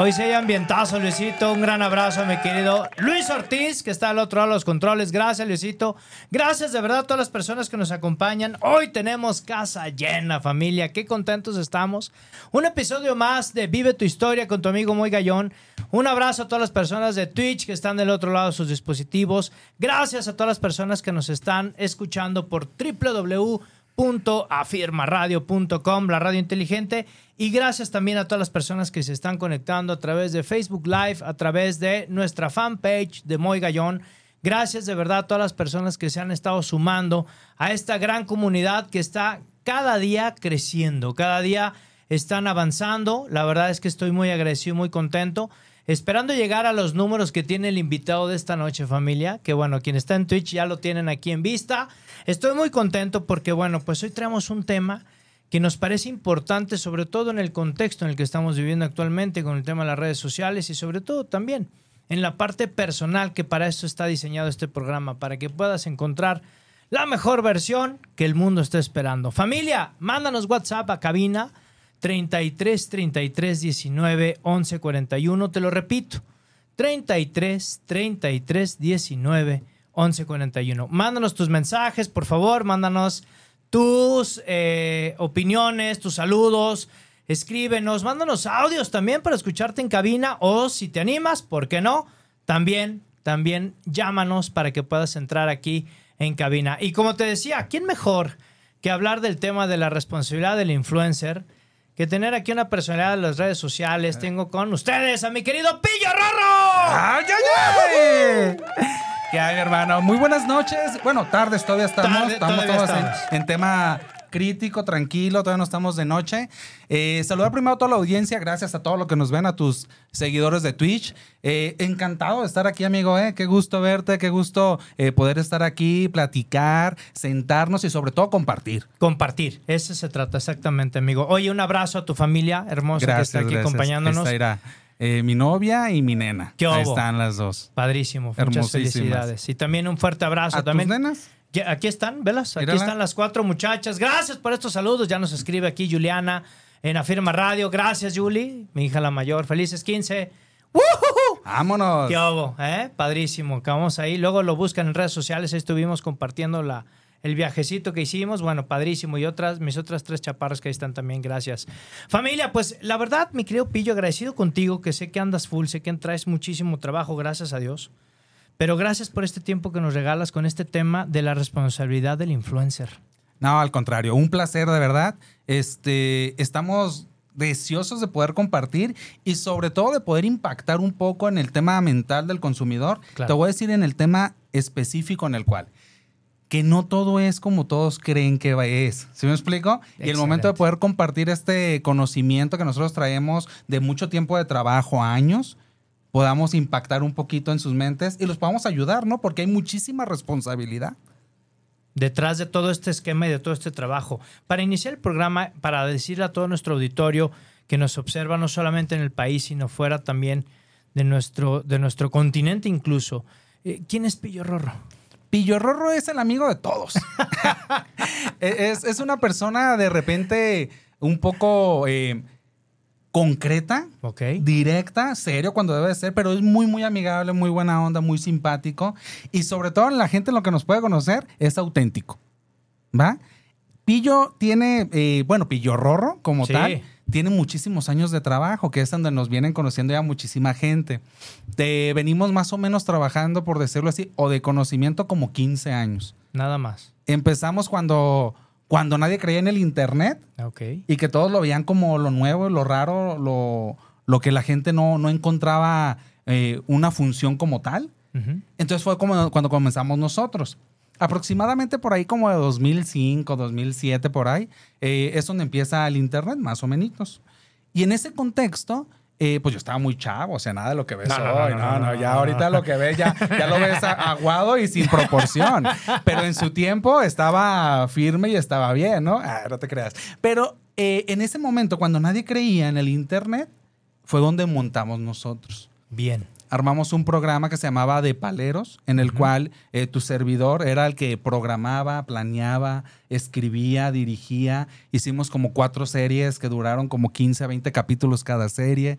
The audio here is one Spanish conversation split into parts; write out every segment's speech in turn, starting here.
Hoy se hay ambientazo, Luisito. Un gran abrazo mi querido Luis Ortiz, que está al otro lado de los controles. Gracias, Luisito. Gracias de verdad a todas las personas que nos acompañan. Hoy tenemos casa llena, familia. Qué contentos estamos. Un episodio más de Vive tu historia con tu amigo Muy Gallón. Un abrazo a todas las personas de Twitch que están del otro lado de sus dispositivos. Gracias a todas las personas que nos están escuchando por www.afirmaradio.com, la radio inteligente. Y gracias también a todas las personas que se están conectando a través de Facebook Live, a través de nuestra fanpage de Moy Gallón. Gracias de verdad a todas las personas que se han estado sumando a esta gran comunidad que está cada día creciendo, cada día están avanzando. La verdad es que estoy muy agradecido, muy contento. Esperando llegar a los números que tiene el invitado de esta noche, familia. Que bueno, quien está en Twitch ya lo tienen aquí en vista. Estoy muy contento porque, bueno, pues hoy traemos un tema que nos parece importante, sobre todo en el contexto en el que estamos viviendo actualmente con el tema de las redes sociales y sobre todo también en la parte personal que para eso está diseñado este programa, para que puedas encontrar la mejor versión que el mundo está esperando. Familia, mándanos WhatsApp a cabina 33 33 19 11 41, te lo repito, 33 33 19 11 41. Mándanos tus mensajes, por favor, mándanos tus eh, opiniones, tus saludos. Escríbenos, mándanos audios también para escucharte en cabina o si te animas, ¿por qué no? También, también llámanos para que puedas entrar aquí en cabina. Y como te decía, ¿quién mejor que hablar del tema de la responsabilidad del influencer? Que tener aquí una personalidad de las redes sociales. Tengo con ustedes a mi querido Pillo Rorro. ¡Ay, ay, ay! ¿Qué hay, hermano? Muy buenas noches. Bueno, tardes todavía estamos. Tarde, estamos todavía todos. En, tema crítico, tranquilo, todavía no estamos de noche. Eh, saludar primero a toda la audiencia, gracias a todos los que nos ven, a tus seguidores de Twitch. Eh, encantado de estar aquí, amigo, ¿eh? Qué gusto verte, qué gusto poder estar aquí, platicar, sentarnos y sobre todo compartir. Compartir, eso se trata exactamente, amigo. Oye, un abrazo a tu familia hermosa que está aquí gracias. acompañándonos. Esta eh, mi novia y mi nena. ¿Qué Ahí están las dos. Padrísimo, muchas felicidades. Y también un fuerte abrazo. ¿A también. tus nenas? Aquí están, velas. Aquí Mírala. están las cuatro muchachas. Gracias por estos saludos. Ya nos escribe aquí Juliana en Afirma Radio. Gracias, Julie, mi hija la mayor. Felices 15. ¡Woohoo! ¡Vámonos! ¿Qué? ¿Eh? Padrísimo. Que vamos ahí. Luego lo buscan en redes sociales. Ahí estuvimos compartiendo la, el viajecito que hicimos. Bueno, padrísimo. Y otras, mis otras tres chaparras que ahí están también. Gracias. Familia, pues la verdad, mi querido Pillo, agradecido contigo, que sé que andas full, sé que traes muchísimo trabajo, gracias a Dios. Pero gracias por este tiempo que nos regalas con este tema de la responsabilidad del influencer. No, al contrario, un placer de verdad. Este, estamos deseosos de poder compartir y sobre todo de poder impactar un poco en el tema mental del consumidor. Claro. Te voy a decir en el tema específico en el cual que no todo es como todos creen que es. ¿Sí me explico? Y el momento de Excelente. poder compartir este conocimiento que nosotros traemos de mucho tiempo de trabajo, años, podamos impactar un poquito en sus mentes y los podamos ayudar, ¿no? Porque hay muchísima responsabilidad. detrás de todo este esquema y de todo este trabajo. Para iniciar el programa, para decirle a todo nuestro auditorio que nos observa no solamente en el país, sino fuera también de nuestro, de nuestro continente incluso. eh, ¿Quién es Pillo Rorro? Pillo Rorro es el amigo de todos. es, es una persona de repente un poco eh, concreta, Ok. directa, serio cuando debe de ser, pero es muy, muy amigable, muy buena onda, muy simpático. Y sobre todo la gente lo que nos puede conocer es auténtico. ¿Va? Pillo tiene, eh, bueno, Pillo Rorro como Sí. tal, tiene muchísimos años de trabajo, que es donde nos vienen conociendo ya muchísima gente. Te venimos más o menos trabajando, por decirlo así, o de conocimiento como 15 años. Nada más. Empezamos cuando, cuando nadie creía en el Internet Ok. y que todos lo veían como lo nuevo, lo raro, lo, lo que la gente no, no encontraba eh, una función como tal. Ujú. Entonces fue como cuando comenzamos nosotros. Aproximadamente por ahí como de 2005, 2007, por ahí, eh, es donde empieza el Internet, más o menos. Y en ese contexto, eh, pues yo estaba muy chavo, o sea, nada de lo que ves No, no, hoy. no, No, no, no, no, ya no, ahorita lo que ves ya, ya lo ves aguado y sin proporción. Pero en su tiempo estaba firme y estaba bien, ¿no? Ah, no te creas. Pero eh, en ese momento, cuando nadie creía en el Internet, fue donde montamos nosotros Bien. Armamos un programa que se llamaba De Paleros, en el cual eh, tu servidor era el que programaba, planeaba, escribía, dirigía. Hicimos como cuatro series que duraron como 15 a 20 capítulos cada serie,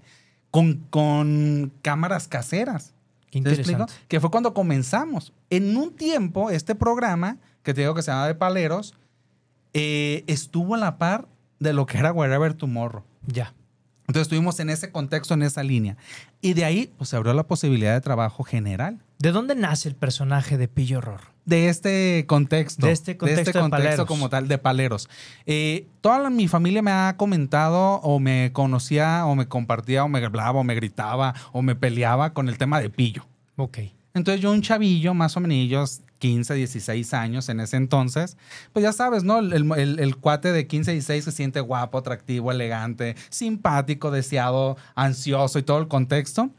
con, con cámaras caseras. Qué ¿Te explico? interesante. Que fue cuando comenzamos. En un tiempo, este programa, que te digo que se llama De Paleros, eh, estuvo a la par de lo que era Wherever Tomorrow. Ya. Entonces estuvimos en ese contexto, en esa línea. Y de ahí pues, se abrió la posibilidad de trabajo general. ¿De dónde nace el personaje de Pillo Rorro? De este contexto. De este contexto de paleros. como tal, de paleros. Eh, toda la- mi familia me ha comentado o me conocía o me compartía o me hablaba o me gritaba o me peleaba con el tema de pillo. Ok. Entonces yo un chavillo, más o menos 15, 16 años en ese entonces, pues ya sabes, ¿no? El, el- el cuate de 15, 16 se siente guapo, atractivo, elegante, simpático, deseado, ansioso y todo el contexto.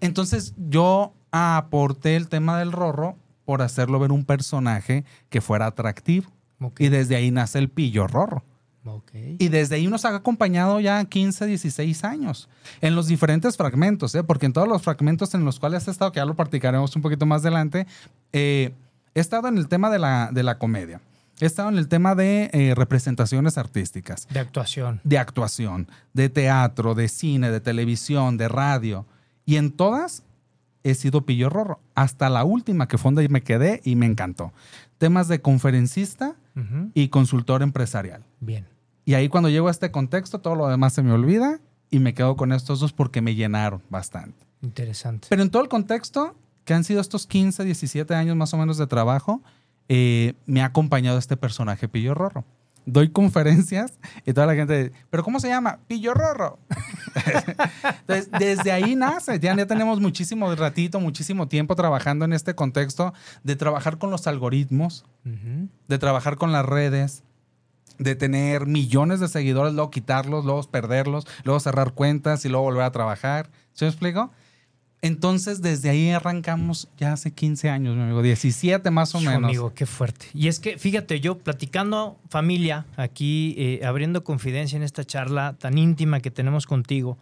Entonces yo aporté el tema del rorro por hacerlo ver un personaje que fuera atractivo. Ok. Y desde ahí nace el pillo rorro. Ok. Y desde ahí nos ha acompañado ya 15, 16 años. En los diferentes fragmentos, ¿eh? porque en todos los fragmentos en los cuales he estado, que ya lo practicaremos un poquito más adelante, eh, he estado en el tema de la, de la comedia. He estado en el tema de eh, representaciones artísticas, De actuación. de actuación, de teatro, de cine, de televisión, de radio. Y en todas he sido pillo rorro. Hasta la última que fue donde me quedé y me encantó. Temas de conferencista y consultor empresarial. Bien. Y ahí cuando llego a este contexto, todo lo demás se me olvida y me quedo con estos dos porque me llenaron bastante. Interesante. Pero en todo el contexto, que han sido estos 15, 17 años más o menos de trabajo, eh, me ha acompañado este personaje Pillo Rorro. Doy conferencias y toda la gente, ¿pero cómo se llama? Pillo Rorro. Entonces, desde ahí nace. Ya, ya tenemos muchísimo ratito, muchísimo tiempo trabajando en este contexto de trabajar con los algoritmos, de trabajar con las redes, de tener millones de seguidores, luego quitarlos, luego perderlos, luego cerrar cuentas y luego volver a trabajar. ¿Sí me explico? Entonces, desde ahí arrancamos ya hace 15 años, mi amigo, 17 más o menos. Amigo, qué fuerte. Y es que, fíjate, yo platicando familia, aquí eh, abriendo confidencia en esta charla tan íntima que tenemos contigo,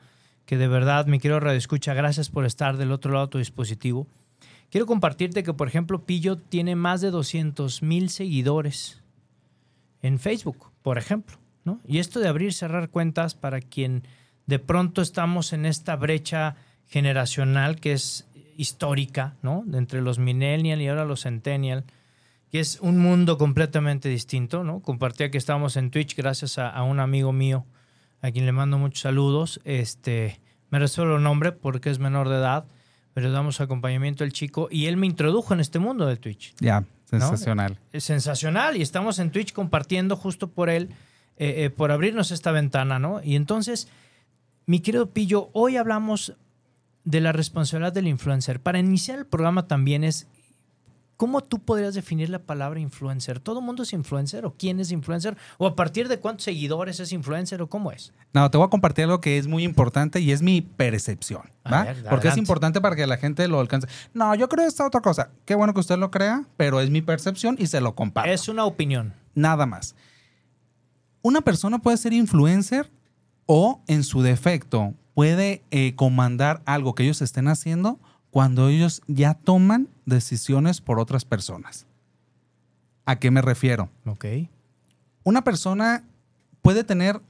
que de verdad, mi querido Radio Escucha, gracias por estar del otro lado de tu dispositivo. Quiero compartirte que, por ejemplo, Pillo tiene más de 200 mil seguidores en Facebook, por ejemplo. ¿no? Y esto de abrir y cerrar cuentas para quien de pronto estamos en esta brecha generacional que es histórica, ¿no? Entre los millennial y ahora los centennial, que es un mundo completamente distinto, ¿no? Compartía que estábamos en Twitch gracias a, a un amigo mío, a quien le mando muchos saludos. Este, me resuelvo el nombre porque es menor de edad, pero damos acompañamiento al chico y él me introdujo en este mundo de Twitch Ya, sensacional. es sensacional y estamos en Twitch compartiendo justo por él, eh, eh, por abrirnos esta ventana, ¿no? Y entonces, mi querido Pillo, hoy hablamos de la responsabilidad del influencer. Para iniciar el programa también es, ¿cómo tú podrías definir la palabra influencer? ¿Todo el mundo es influencer o quién es influencer? ¿O a partir de cuántos seguidores es influencer o cómo es? No, te voy a compartir algo que es muy importante y es mi percepción, A ¿va? ver, Porque es importante para que la gente lo alcance. No, yo creo esta otra cosa. Qué bueno que usted lo crea, pero es mi percepción y se lo comparto. Es una opinión. Nada más. Una persona puede ser influencer o, en su defecto, puede eh, comandar algo que ellos estén haciendo cuando ellos ya toman decisiones por otras personas. ¿A qué me refiero? Ok. Una persona puede tener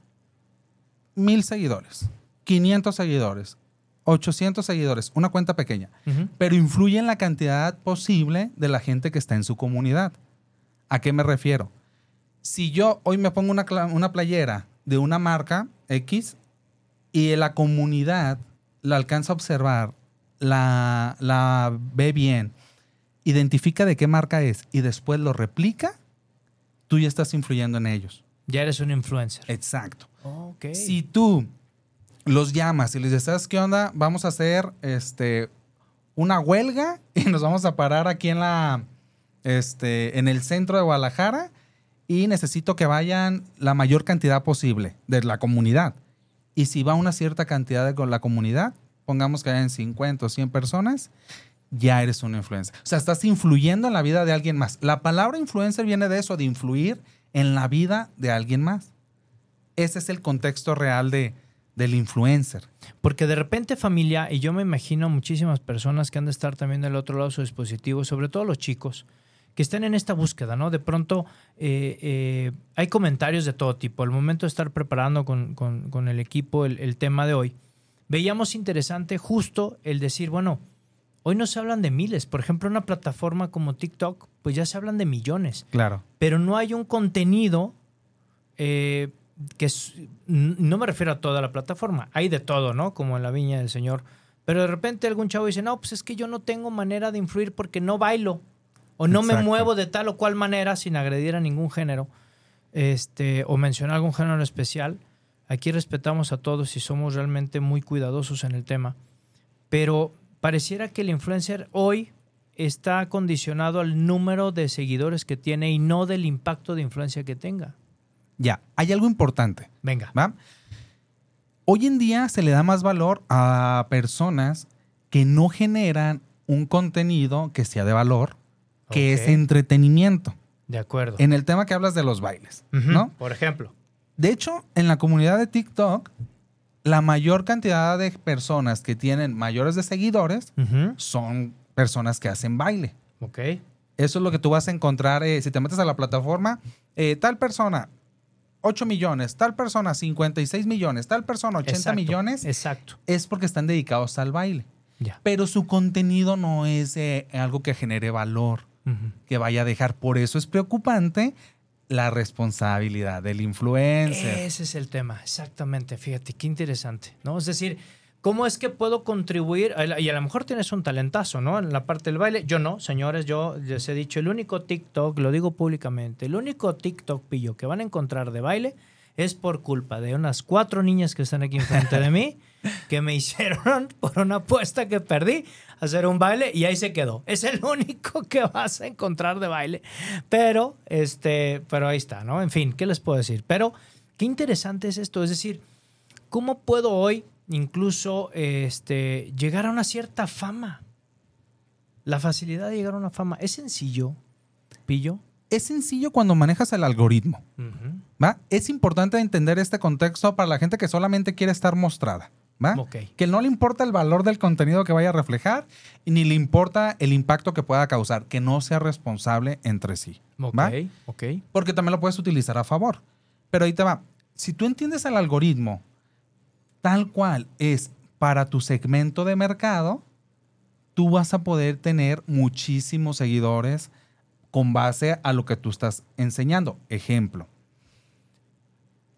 mil seguidores, 500 seguidores, 800 seguidores, una cuenta pequeña, pero influye en la cantidad posible de la gente que está en su comunidad. ¿A qué me refiero? Si yo hoy me pongo una, una playera de una marca X y la comunidad la alcanza a observar, la, la ve bien, identifica de qué marca es y después lo replica, tú ya estás influyendo en ellos. Ya eres un influencer. Exacto. Si tú los llamas y les dices, ¿sabes qué onda? Vamos a hacer este, una huelga y nos vamos a parar aquí en la este, en el centro de Guadalajara y necesito que vayan la mayor cantidad posible de la comunidad. Y si va una cierta cantidad de con la comunidad, pongamos que hayan 50 o 100 personas, ya eres una influencer. O sea, estás influyendo en la vida de alguien más. La palabra influencer viene de eso, de influir en la vida de alguien más. Ese es el contexto real de, del influencer. Porque de repente familia, y yo me imagino muchísimas personas que han de estar también del otro lado de su dispositivo, sobre todo los chicos, que están en esta búsqueda, ¿no? De pronto eh, eh, hay comentarios de todo tipo. Al momento de estar preparando con, con- con el equipo el, el tema de hoy, veíamos interesante justo el decir, bueno, hoy no se hablan de miles. Por ejemplo, una plataforma como TikTok, pues ya se hablan de millones Claro. pero no hay un contenido eh, que es- no me refiero a toda la plataforma, hay de todo, ¿no? Como en la viña del Señor. Pero de repente algún chavo dice, no, pues es que yo no tengo manera de influir porque no bailo o no me muevo de tal o cual manera sin agredir a ningún género este, o mencionar algún género especial. Aquí respetamos a todos y somos realmente muy cuidadosos en el tema. Pero pareciera que el influencer hoy está condicionado al número de seguidores que tiene y no del impacto de influencia que tenga. Ya, hay algo importante. Venga. ¿va? Hoy en día se le da más valor a personas que no generan un contenido que sea de valor, que es entretenimiento. De acuerdo. En el tema que hablas de los bailes. ¿no? Por ejemplo. De hecho, en la comunidad de TikTok, la mayor cantidad de personas que tienen mayores de seguidores son personas que hacen baile. Ok. Eso es lo que tú vas a encontrar eh, si te metes a la plataforma. eh, tal persona, 8 millones, tal persona, 56 millones, tal persona, 80 Exacto. millones, Exacto. es porque están dedicados al baile. Ya. Pero su contenido no es eh, algo que genere valor, Que vaya a dejar. Por eso es preocupante la responsabilidad del influencer. Ese es el tema, exactamente. Fíjate, qué interesante, ¿no? Es decir, ¿cómo es que puedo contribuir? Y a lo mejor tienes un talentazo, ¿no? En la parte del baile. Yo no, señores, yo les he dicho, el único TikTok, lo digo públicamente, el único TikTok pillo que van a encontrar de baile es por culpa de unas cuatro niñas que están aquí enfrente de mí, que me hicieron por una apuesta que perdí hacer un baile y ahí se quedó. Es el único que vas a encontrar de baile. Pero, este, pero ahí está, ¿no? En fin, ¿qué les puedo decir? Pero qué interesante es esto. Es decir, ¿cómo puedo hoy incluso este, llegar a una cierta fama? La facilidad de llegar a una fama. ¿Es sencillo, Pillo? Es sencillo cuando manejas el algoritmo. ¿va? Es importante entender este contexto para la gente que solamente quiere estar mostrada. Que no le importa el valor del contenido que vaya a reflejar y ni le importa el impacto que pueda causar, que no sea responsable entre sí. Porque también lo puedes utilizar a favor. Pero ahí te va. Si tú entiendes el algoritmo tal cual es para tu segmento de mercado, tú vas a poder tener muchísimos seguidores con base a lo que tú estás enseñando. Ejemplo.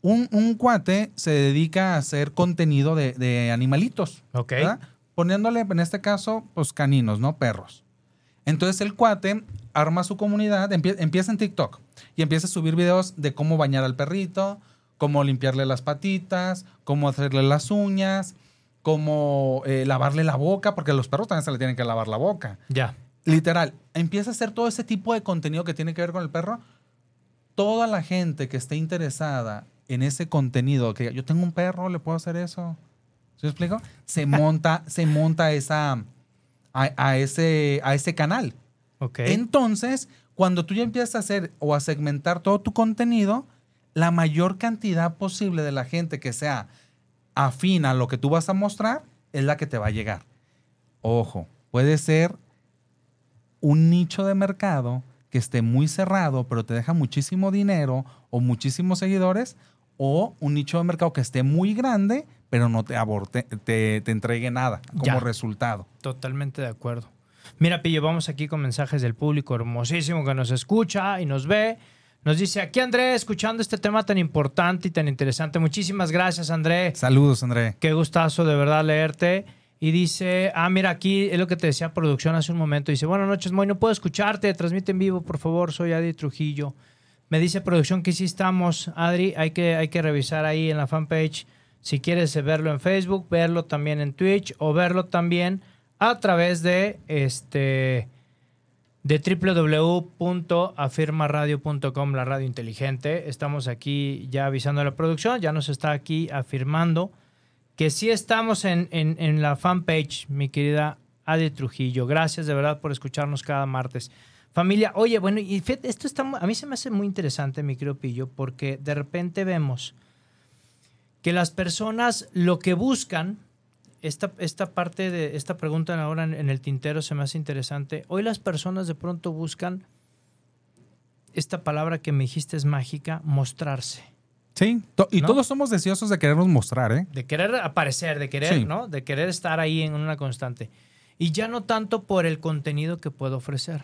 Un, un cuate se dedica a hacer contenido de, de animalitos. Ok. ¿verdad? Poniéndole, en este caso, pues caninos, ¿no? Perros. Entonces el cuate arma su comunidad, empie- empieza en TikTok y empieza a subir videos de cómo bañar al perrito, cómo limpiarle las patitas, cómo hacerle las uñas, cómo eh, lavarle la boca, porque a los perros también se le tienen que lavar la boca. Ya. Literal, empieza a hacer todo ese tipo de contenido que tiene que ver con el perro. Toda la gente que esté interesada en ese contenido, que yo tengo un perro, le puedo hacer eso. ¿Sí me explico? Se monta, se monta esa, a, a ese, a ese canal. Ok. Entonces, cuando tú ya empiezas a hacer o a segmentar todo tu contenido, la mayor cantidad posible de la gente que sea afín a lo que tú vas a mostrar es la que te va a llegar. Ojo, puede ser un nicho de mercado que esté muy cerrado, pero te deja muchísimo dinero o muchísimos seguidores, o un nicho de mercado que esté muy grande, pero no te, aborte, te, te entregue nada como Ya. resultado. Totalmente de acuerdo. Mira, Pillo, vamos aquí con mensajes del público hermosísimo que nos escucha y nos ve. Nos dice aquí André, escuchando este tema tan importante y tan interesante. Muchísimas gracias, André. Saludos, André. Qué gustazo de verdad leerte. Y dice, ah, mira, aquí es lo que te decía producción hace un momento. Dice, buenas noches, Moy, no puedo escucharte, transmite en vivo, por favor, soy Adri Trujillo. Me dice producción que sí estamos, Adri, hay que, hay que revisar ahí en la fanpage. Si quieres verlo en Facebook, verlo también en Twitch o verlo también a través de este de www.afirmaradio.com, la radio inteligente. Estamos aquí ya avisando a la producción, ya nos está aquí afirmando que sí estamos en, en, en la fanpage, mi querida Adi Trujillo. Gracias de verdad por escucharnos cada martes. Familia, oye, bueno, y fíjate, esto está, a mí se me hace muy interesante, mi querido Pillo, porque de repente vemos que las personas lo que buscan, esta, esta parte de esta pregunta ahora en, en el tintero se me hace interesante. Hoy las personas de pronto buscan esta palabra que me dijiste es mágica, mostrarse. Sí, y ¿No? todos somos deseosos de querernos mostrar, ¿eh? De querer aparecer, de querer, Sí. ¿no? De querer estar ahí en una constante. Y ya no tanto por el contenido que puedo ofrecer.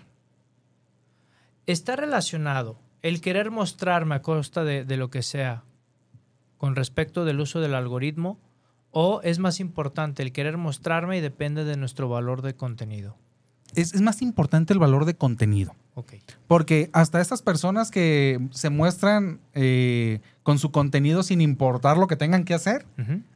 Está relacionado el querer mostrarme a costa de, de lo que sea con respecto del uso del algoritmo o es más importante el querer mostrarme y depende de nuestro valor de contenido. Es, es más importante el valor de contenido. Ok. Porque hasta estas personas que se muestran eh, con su contenido sin importar lo que tengan que hacer,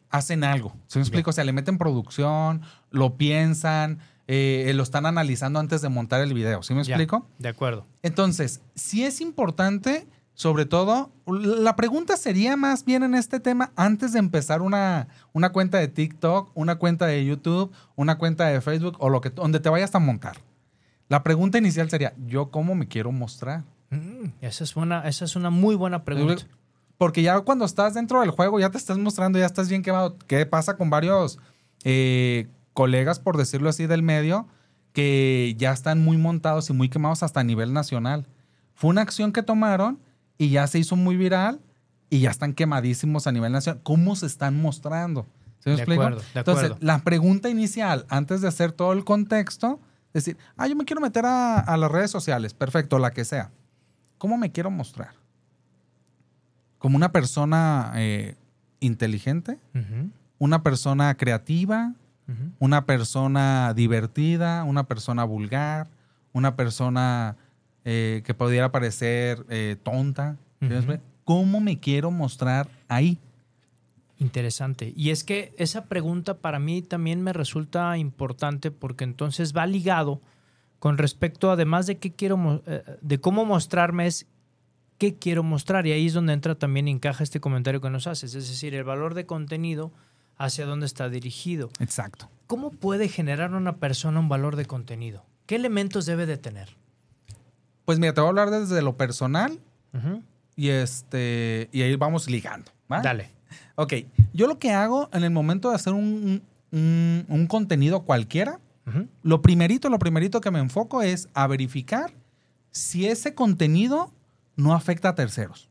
hacen algo. ¿Se me explico? O sea, le meten producción, lo piensan, eh, lo están analizando antes de montar el video. ¿Sí me Ya, explico? De acuerdo. Entonces, sí es importante, sobre todo, la pregunta sería más bien en este tema, antes de empezar una, una cuenta de TikTok, una cuenta de YouTube, una cuenta de Facebook o lo que, donde te vayas a montar. La pregunta inicial sería, ¿yo cómo me quiero mostrar? Mm, esa, es buena, esa es una muy buena pregunta. Porque ya cuando estás dentro del juego, ya te estás mostrando, ya estás bien quemado. ¿Qué pasa con varios eh, colegas, por decirlo así, del medio, que ya están muy montados y muy quemados hasta a nivel nacional? Fue una acción que tomaron y ya se hizo muy viral y ya están quemadísimos a nivel nacional. ¿Cómo se están mostrando? ¿Se me De explico? acuerdo, de Entonces, la pregunta inicial, antes de hacer todo el contexto, es decir, ah, yo me quiero meter a, a las redes sociales, perfecto, la que sea. ¿Cómo me quiero mostrar? ¿Como una persona eh, inteligente? ¿Una persona creativa? ¿Una persona divertida? ¿Una persona vulgar? ¿Una persona eh, que pudiera parecer eh, tonta? ¿Sí me Ujú. explico? ¿Cómo me quiero mostrar ahí? Interesante. Y es que esa pregunta para mí también me resulta importante porque entonces va ligado con respecto, además de qué quiero, eh, de cómo mostrarme, es qué quiero mostrar. Y ahí es donde entra también, encaja este comentario que nos haces. Es decir, el valor de contenido hacia dónde está dirigido. Exacto. ¿Cómo puede generar una persona un valor de contenido? ¿Qué elementos debe de tener? Pues mira, te voy a hablar desde lo personal y, este, y ahí vamos ligando. ¿va? Dale. Ok, yo lo que hago en el momento de hacer un, un- un contenido cualquiera, lo primerito, lo primerito que me enfoco es a verificar si ese contenido no afecta a terceros.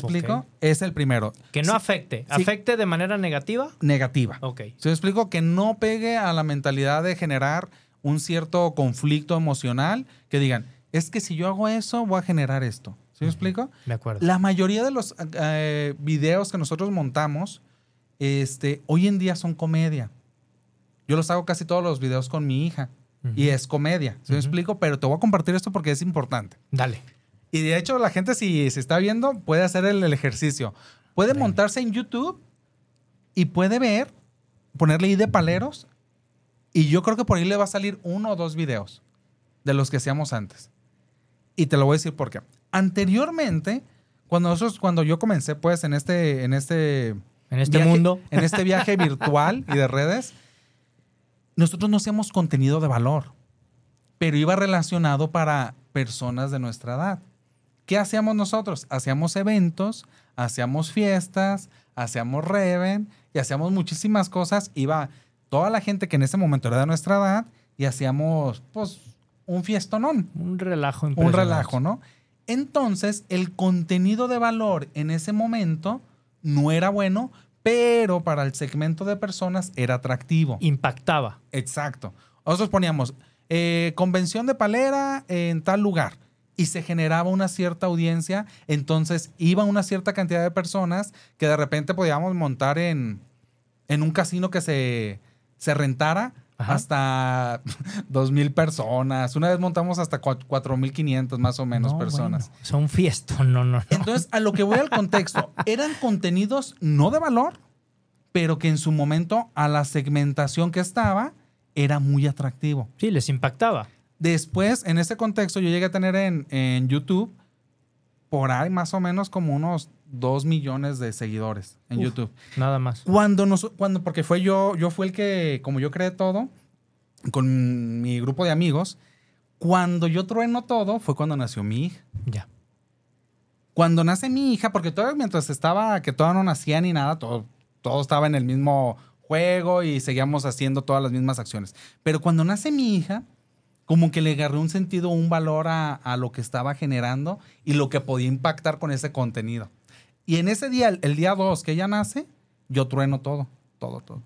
¿Sí me explico? Es el primero. Que no Sí, afecte. sí. ¿Afecte de manera negativa? Negativa. Ok. ¿Sí me explico? Que no pegue a la mentalidad de generar un cierto conflicto emocional, que digan, es que si yo hago eso, voy a generar esto. ¿Sí me explico? De acuerdo. La mayoría de los eh, videos que nosotros montamos, este, hoy en día son comedia. Yo los hago casi todos los videos con mi hija. Y es comedia, ¿sí me Ujú. explico? Pero te voy a compartir esto porque es importante. Dale. Y de hecho, la gente, si se está viendo, puede hacer el, el ejercicio. Puede montarse en YouTube y puede ver, ponerle ahí de paleros. Y yo creo que por ahí le va a salir uno o dos videos de los que hacíamos antes. Y te lo voy a decir por qué. Anteriormente, cuando nosotros, cuando yo comencé, pues, en este, en este En este viaje- mundo. en este viaje virtual y de redes, nosotros no hacíamos contenido de valor, pero iba relacionado para personas de nuestra edad. ¿Qué hacíamos nosotros? Hacíamos eventos, hacíamos fiestas, hacíamos reven y hacíamos muchísimas cosas. Iba toda la gente que en ese momento era de nuestra edad y hacíamos, pues, un fiestonón Un relajo un relajo, ¿no? Entonces, el contenido de valor en ese momento no era bueno, pero para el segmento de personas era atractivo. Impactaba. Exacto. Nosotros poníamos eh, convención de palera en tal lugar y se generaba una cierta audiencia, entonces iba una cierta cantidad de personas que de repente podíamos montar en, en un casino que se, se rentara Ajá. hasta 2.000 personas. Una vez montamos hasta 4.500 más o menos No, personas. bueno, son fiestón, no, no, no. Entonces, a lo que voy al contexto, eran contenidos no de valor, pero que en su momento a la segmentación que estaba era muy atractivo. Sí, les impactaba. Después, en ese contexto, yo llegué a tener en, en YouTube por ahí más o menos como unos 2 millones de seguidores en Uf. YouTube. Nada más. Cuando nos, cuando, porque fue yo, yo fui el que, como yo creé todo, con mi grupo de amigos, cuando yo trueno todo fue cuando nació mi hija. Ya. Cuando nace mi hija, porque todavía mientras estaba, que todavía no nacía ni nada, todo, todo estaba en el mismo juego y seguíamos haciendo todas las mismas acciones. Pero cuando nace mi hija, como que le agarré un sentido, un valor a, a lo que estaba generando y lo que podía impactar con ese contenido. Y en ese día, el, el día 2 que ella nace, yo trueno todo, todo, todo.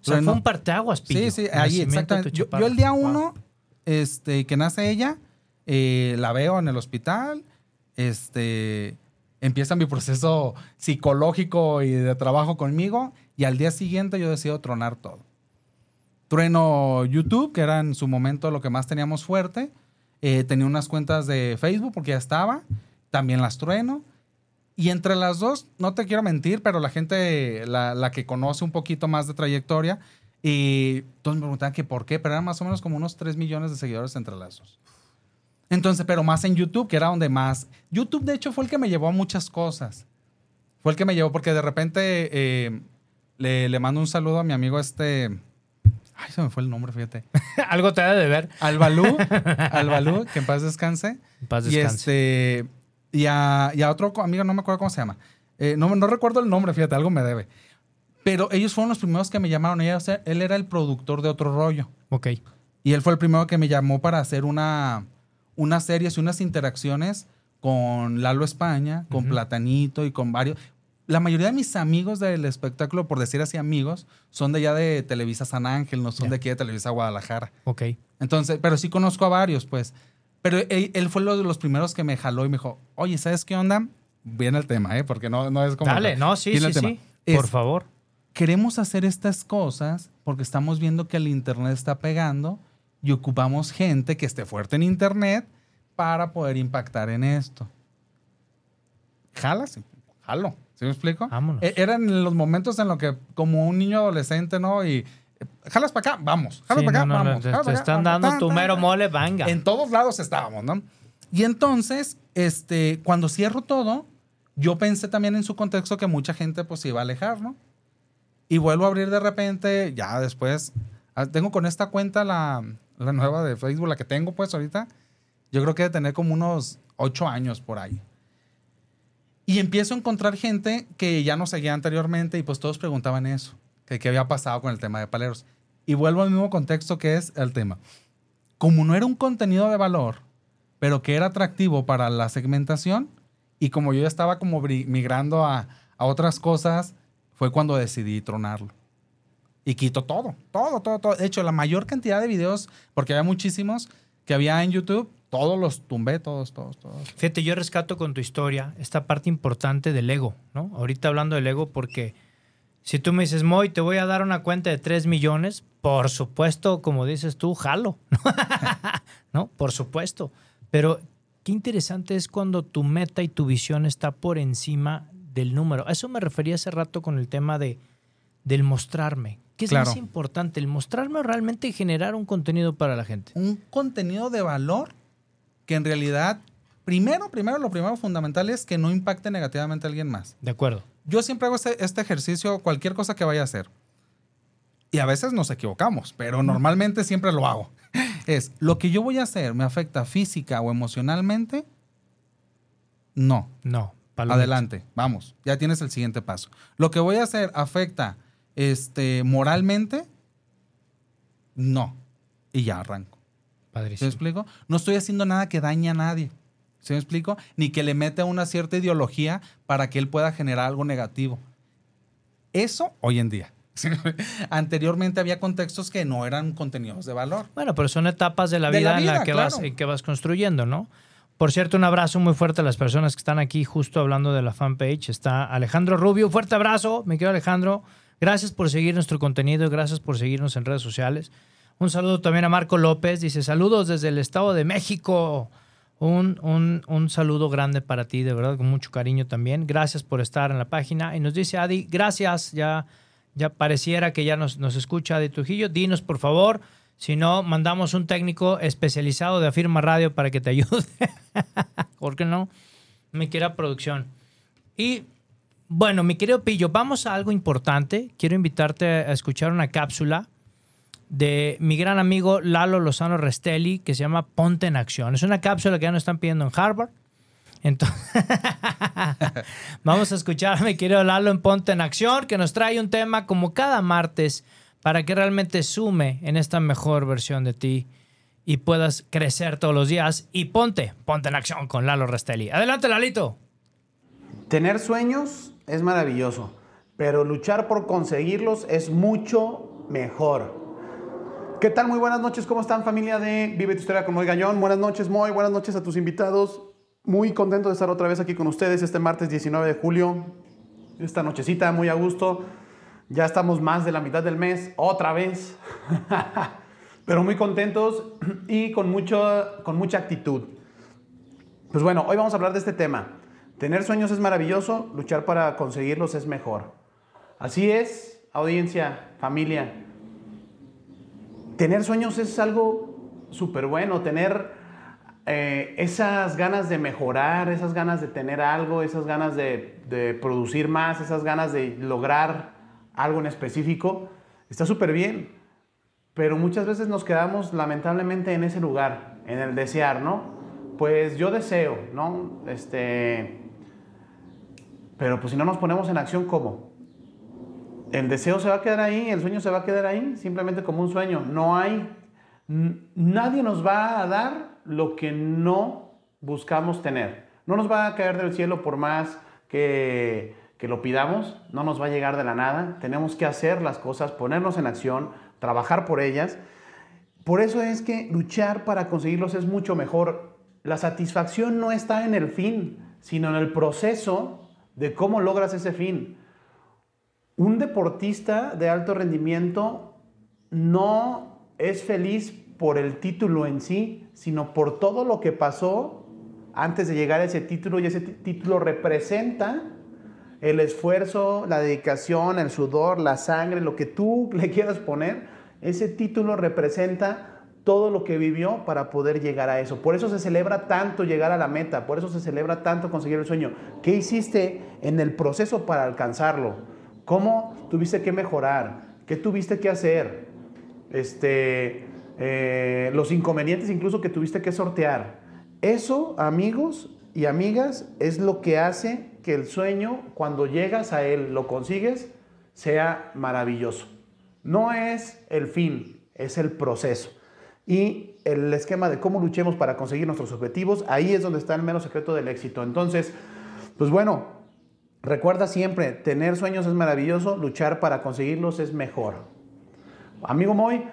O sea, Trueno- fue un parteaguas, Pillo. Sí, sí, ahí exactamente. Yo, el día Wow. uno, este, que nace ella, eh, la veo en el hospital, este, empieza mi proceso psicológico y de trabajo conmigo, y al día siguiente yo decido tronar todo. Trueno YouTube, que era en su momento lo que más teníamos fuerte, eh, tenía unas cuentas de Facebook porque ya estaba, también las trueno. Y entre las dos, no te quiero mentir, pero la gente, la, que conoce un poquito más de trayectoria, y todos me preguntaban que por qué, pero eran más o menos como unos 3 millones de seguidores entre las dos. Entonces, pero más en YouTube, que era donde más. YouTube, de hecho, fue el que me llevó a muchas cosas. Fue el que me llevó, porque de repente eh, le, le mando un saludo a mi amigo este. Ay, se me fue el nombre, fíjate. Algo te ha de ver. Albalú, Albalú, que en paz descanse. En paz Y descanse. este. Y a, y a otro amigo, no me acuerdo cómo se llama. Eh, no, no recuerdo el nombre, fíjate, algo me debe. Pero ellos fueron los primeros que me llamaron. Él era el productor de otro rollo. Ok. Y él fue el primero que me llamó para hacer una, unas series y unas interacciones con Lalo España, con. Platanito y con varios. La mayoría de mis amigos del espectáculo, por decir así amigos, son de allá de Televisa San Ángel, no son Ya. de aquí de Televisa Guadalajara. Ok. Entonces, pero sí conozco a varios, pues. Pero él, él fue uno de los primeros que me jaló y me dijo, oye, ¿sabes qué onda? Viene el tema, ¿eh? Porque no, no es como... Dale, no, sí, sí, sí. Es- Por favor. queremos hacer estas cosas porque estamos viendo que el Internet está pegando y ocupamos gente que esté fuerte en Internet para poder impactar en esto. Jala, sí, jalo. ¿Sí me explico? Vámonos. E- Eran los momentos en los que, como un niño adolescente, ¿no? Y eh, jalas para acá, vamos. Jalas Sí, para acá, no, no, no, vamos. te, jalas te acá, están dando tan, tu tan, mero mole, venga. En todos lados estábamos, ¿no? Y entonces, este, cuando cierro todo, yo pensé también en su contexto que mucha gente pues se iba a alejar, ¿no? Y vuelvo a abrir de repente, ya después, ah, tengo con esta cuenta la, la nueva de Facebook, la que tengo pues ahorita, yo creo que de tener como unos ocho años por ahí. Y empiezo a encontrar gente que ya no seguía anteriormente y pues todos preguntaban eso, que había pasado con el tema de paleros. Y vuelvo al mismo contexto que es el tema. Como no era un contenido de valor, pero que era atractivo para la segmentación, y como yo ya estaba como migrando a, a otras cosas, fue cuando decidí tronarlo. Y quito todo, todo, todo, todo. De hecho, la mayor cantidad de videos, porque había muchísimos que había en YouTube, todos los tumbé, todos, todos, todos. Fíjate, yo rescato con tu historia esta parte importante del ego, ¿no? Ahorita hablando del ego, porque si tú me dices, Moy, te voy a dar una cuenta de 3 millones, por supuesto, como dices tú, jalo, ¿no? Por supuesto. Pero qué interesante es cuando tu meta y tu visión está por encima del número. A eso me refería hace rato con el tema de, del mostrarme. ¿Qué es Claro. más importante? ¿El mostrarme o realmente generar un contenido para la gente? Un contenido de valor que en realidad, primero, primero, lo primero fundamental es que no impacte negativamente a alguien más. De acuerdo. Yo siempre hago este, este ejercicio, cualquier cosa que vaya a hacer. Y a veces nos equivocamos, pero normalmente siempre lo hago. Es, lo que yo voy a hacer me afecta física o emocionalmente. No. No. palomita. Adelante, vamos. Ya tienes el siguiente paso. Lo que voy a hacer afecta este, moralmente. No. Y ya arranco. ¿Sí me Padrísimo. explico? No estoy haciendo nada que dañe a nadie. ¿Sí me explico? Ni que le meta una cierta ideología para que él pueda generar algo negativo. Eso hoy en día. Anteriormente había contextos que no eran contenidos de valor. Bueno, pero son etapas de la De vida, la en la que vas, en que vas construyendo, ¿no? Por cierto, un abrazo muy fuerte a las personas que están aquí justo hablando de la fanpage. Está Alejandro Rubio. Fuerte abrazo, mi querido Alejandro. Gracias por seguir nuestro contenido y gracias por seguirnos en redes sociales. Un saludo también a Marco López. Dice, saludos desde el Estado de México. Un, un, un, saludo grande para ti, de verdad, con mucho cariño también. Gracias por estar en la página. Y nos dice Adi, gracias, ya, ya pareciera que ya nos, nos escucha Adi Trujillo. Dinos, por favor, si no, mandamos un técnico especializado de Afirma Radio para que te ayude. ¿Por qué no? Me quiera producción. Y bueno, mi querido Pillo, vamos a algo importante. Quiero invitarte a escuchar una cápsula de mi gran amigo Lalo Lozano Restelli que se llama Ponte en Acción. Es una cápsula que ya nos están pidiendo en Harvard. Entonces, vamos a escuchar a mi querido Lalo en Ponte en Acción, que nos trae un tema como cada martes para que realmente sume en esta mejor versión de ti y puedas crecer todos los días. Y ponte, ponte en acción con Lalo Restelli. Adelante, Lalito. Tener sueños es maravilloso, pero luchar por conseguirlos es mucho mejor. ¿Qué tal? Muy buenas noches, ¿cómo están familia de Vive tu historia con Moy Gallón? Buenas noches, Moy, buenas noches a tus invitados. Muy contento de estar otra vez aquí con ustedes este martes 19 de julio. Esta nochecita, muy a gusto. Ya estamos más de la mitad del mes, otra vez. Pero muy contentos y con, mucho, con mucha actitud. Pues bueno, hoy vamos a hablar de este tema. Tener sueños es maravilloso, luchar para conseguirlos es mejor. Así es, audiencia, familia. Tener sueños es algo súper bueno, tener eh, esas ganas de mejorar, esas ganas de tener algo, esas ganas de, de producir más, esas ganas de lograr algo en específico, está súper bien. Pero muchas veces nos quedamos lamentablemente en ese lugar, en el desear, ¿no? Pues yo deseo, ¿no? Este, pero pues si no nos ponemos en acción, ¿cómo? El deseo se va a quedar ahí, el sueño se va a quedar ahí, simplemente como un sueño. No hay, nadie nos va a dar lo que no buscamos tener. No nos va a caer del cielo por más que que lo pidamos, no nos va a llegar de la nada, tenemos que hacer las cosas, ponernos en acción, trabajar por ellas. Por eso es que luchar para conseguirlos es mucho mejor. La satisfacción no está en el fin, sino en el proceso de cómo logras ese fin. Un deportista de alto rendimiento no es feliz por el título en sí, sino por todo lo que pasó antes de llegar a ese título y ese título representa el esfuerzo, la dedicación, el sudor, la sangre, lo que tú le quieras poner, ese título representa todo lo que vivió para poder llegar a eso. Por eso se celebra tanto llegar a la meta, por eso se celebra tanto conseguir el sueño. ¿Qué hiciste en el proceso para alcanzarlo? ¿Cómo tuviste que mejorar? ¿Qué tuviste que hacer? Este, eh, los inconvenientes incluso que tuviste que sortear. Eso, amigos y amigas, es lo que hace que el sueño, cuando llegas a él, lo consigues, sea maravilloso. No es el fin, es el proceso. Y el esquema de cómo luchemos para conseguir nuestros objetivos, ahí es donde está el menos secreto del éxito. Entonces, pues bueno, recuerda siempre, tener sueños es maravilloso, luchar para conseguirlos es mejor. Amigo Moy,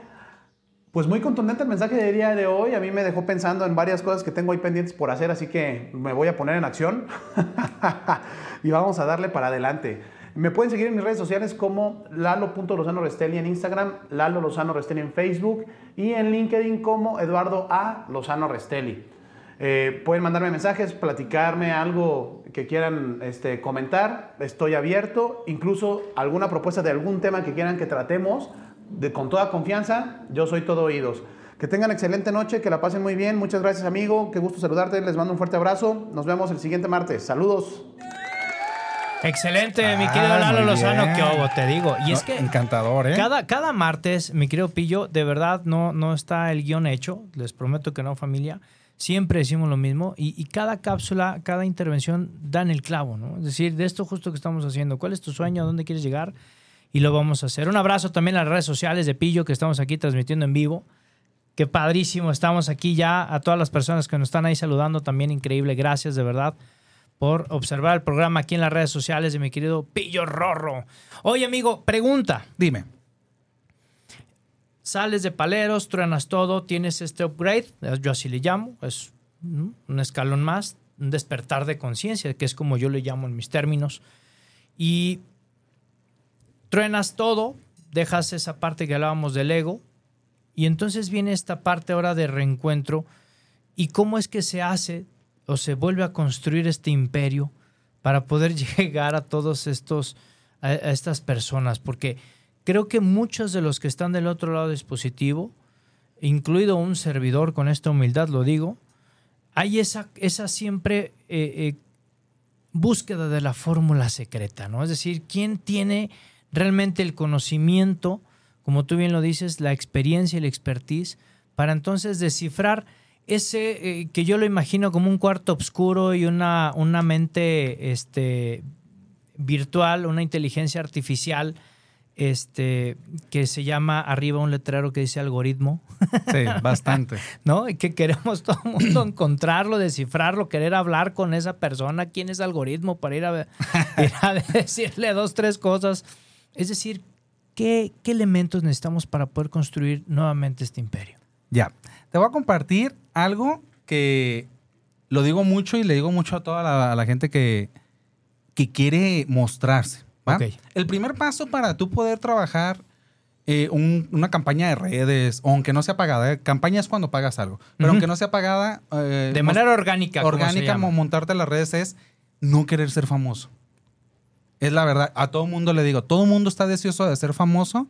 pues muy contundente el mensaje de día de hoy. A mí me dejó pensando en varias cosas que tengo ahí pendientes por hacer, así que me voy a poner en acción y vamos a darle para adelante. Me pueden seguir en mis redes sociales como lalo.lozano Restelli en Instagram, Lalo Lozano Restelli en Facebook y en LinkedIn como Eduardo A. Lozano Restelli. Eh, pueden mandarme mensajes, platicarme algo que quieran este, comentar. Estoy abierto. Incluso alguna propuesta de algún tema que quieran que tratemos con toda confianza, yo soy todo oídos. Que tengan excelente noche, que la pasen muy bien. Muchas gracias, amigo. Qué gusto saludarte. Les mando un fuerte abrazo. Nos vemos el siguiente martes. Saludos. Excelente, mi querido Lalo Lozano, qué obo, te digo. Y es que. Encantador, ¿eh? Cada, cada martes, mi querido Pillo, de verdad no, no está el guion hecho. Les prometo que no, familia. Siempre decimos lo mismo. Y, cada cápsula, cada intervención dan el clavo, ¿no? Es decir, de esto justo que estamos haciendo. ¿Cuál es tu sueño? ¿A dónde quieres llegar? y lo vamos a hacer. Un abrazo también a las redes sociales de Pillo que estamos aquí transmitiendo en vivo. Qué padrísimo, estamos aquí ya. A todas las personas que nos están ahí saludando, también increíble. Gracias de verdad por observar el programa aquí en las redes sociales de mi querido Pillo Rorro. Oye, amigo, pregunta. Dime. Sales de paleros, truenas todo, tienes este upgrade, yo así le llamo, es un escalón más, un despertar de conciencia, que es como yo le llamo en mis términos. Y truenas todo, dejas esa parte que hablábamos del ego, y entonces viene esta parte ahora de reencuentro. ¿Y cómo es que se hace o se vuelve a construir este imperio para poder llegar a todos estos, a estas personas? Porque creo que muchos de los que están del otro lado del dispositivo, incluido un servidor, con esta humildad lo digo, hay esa, esa siempre eh, eh, búsqueda de la fórmula secreta, ¿no? Es decir, ¿quién tiene realmente el conocimiento, como tú bien lo dices, la experiencia y la expertise, para entonces descifrar ese eh, que yo lo imagino como un cuarto oscuro y una, una mente este, virtual, una inteligencia artificial, este, que se llama arriba un letrero que dice algoritmo, Sí, bastante. ¿no? Y que queremos todo el mundo encontrarlo, descifrarlo, querer hablar con esa persona, quién es algoritmo, para ir a, ir a decirle dos, tres cosas. Es decir, ¿qué, ¿qué elementos necesitamos para poder construir nuevamente este imperio? Ya. Te voy a compartir algo que lo digo mucho y le digo mucho a toda la, a la gente que, que quiere mostrarse. El primer paso para tú poder trabajar eh, un- una campaña de redes, aunque no sea pagada, ¿eh? campaña es cuando pagas algo, pero aunque no sea pagada, eh, De manera orgánica. orgánica, montarte las redes es no querer ser famoso. Es la verdad. A todo mundo le digo, todo mundo está deseoso de ser famoso,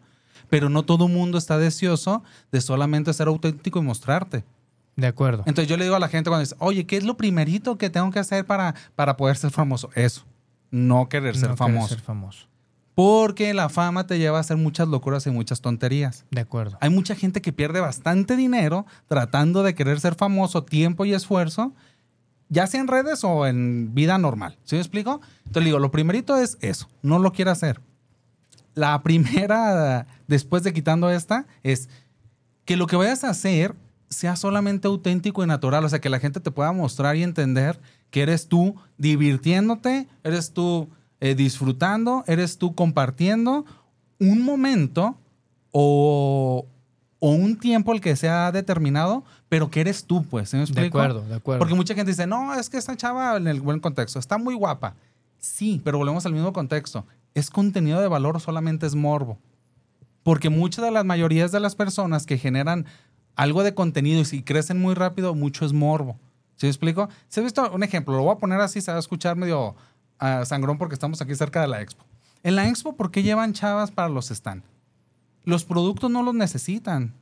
pero no todo mundo está deseoso de solamente ser auténtico y mostrarte. De acuerdo. Entonces yo le digo a la gente cuando dice, oye, ¿qué es lo primerito que tengo que hacer para, para poder ser famoso? Eso, no querer ser No querer famoso. ser famoso. Porque la fama te lleva a hacer muchas locuras y muchas tonterías. De acuerdo. Hay mucha gente que pierde bastante dinero tratando de querer ser famoso, tiempo y esfuerzo, ya sea en redes o en vida normal. ¿Sí me explico? Entonces digo, lo primerito es eso, no lo quiero hacer. La primera, después de quitando esta, es que lo que vayas a hacer sea solamente auténtico y natural, o sea, que la gente te pueda mostrar y entender que eres tú divirtiéndote, eres tú eh, disfrutando, eres tú compartiendo un momento o, o un tiempo el que sea determinado, pero que eres tú, pues. ¿sí me De acuerdo, de acuerdo. Porque mucha gente dice, no, es que esta chava en el buen contexto está muy guapa. Sí, pero volvemos al mismo contexto. ¿Es contenido de valor solamente es morbo? Porque muchas de las mayorías de las personas que generan algo de contenido y si crecen muy rápido, mucho es morbo. ¿Sí me explico? Si has visto un ejemplo, lo voy a poner así, se va a escuchar medio ah, sangrón porque estamos aquí cerca de la expo. En la expo, ¿por qué llevan chavas para los stand? Los productos no los necesitan.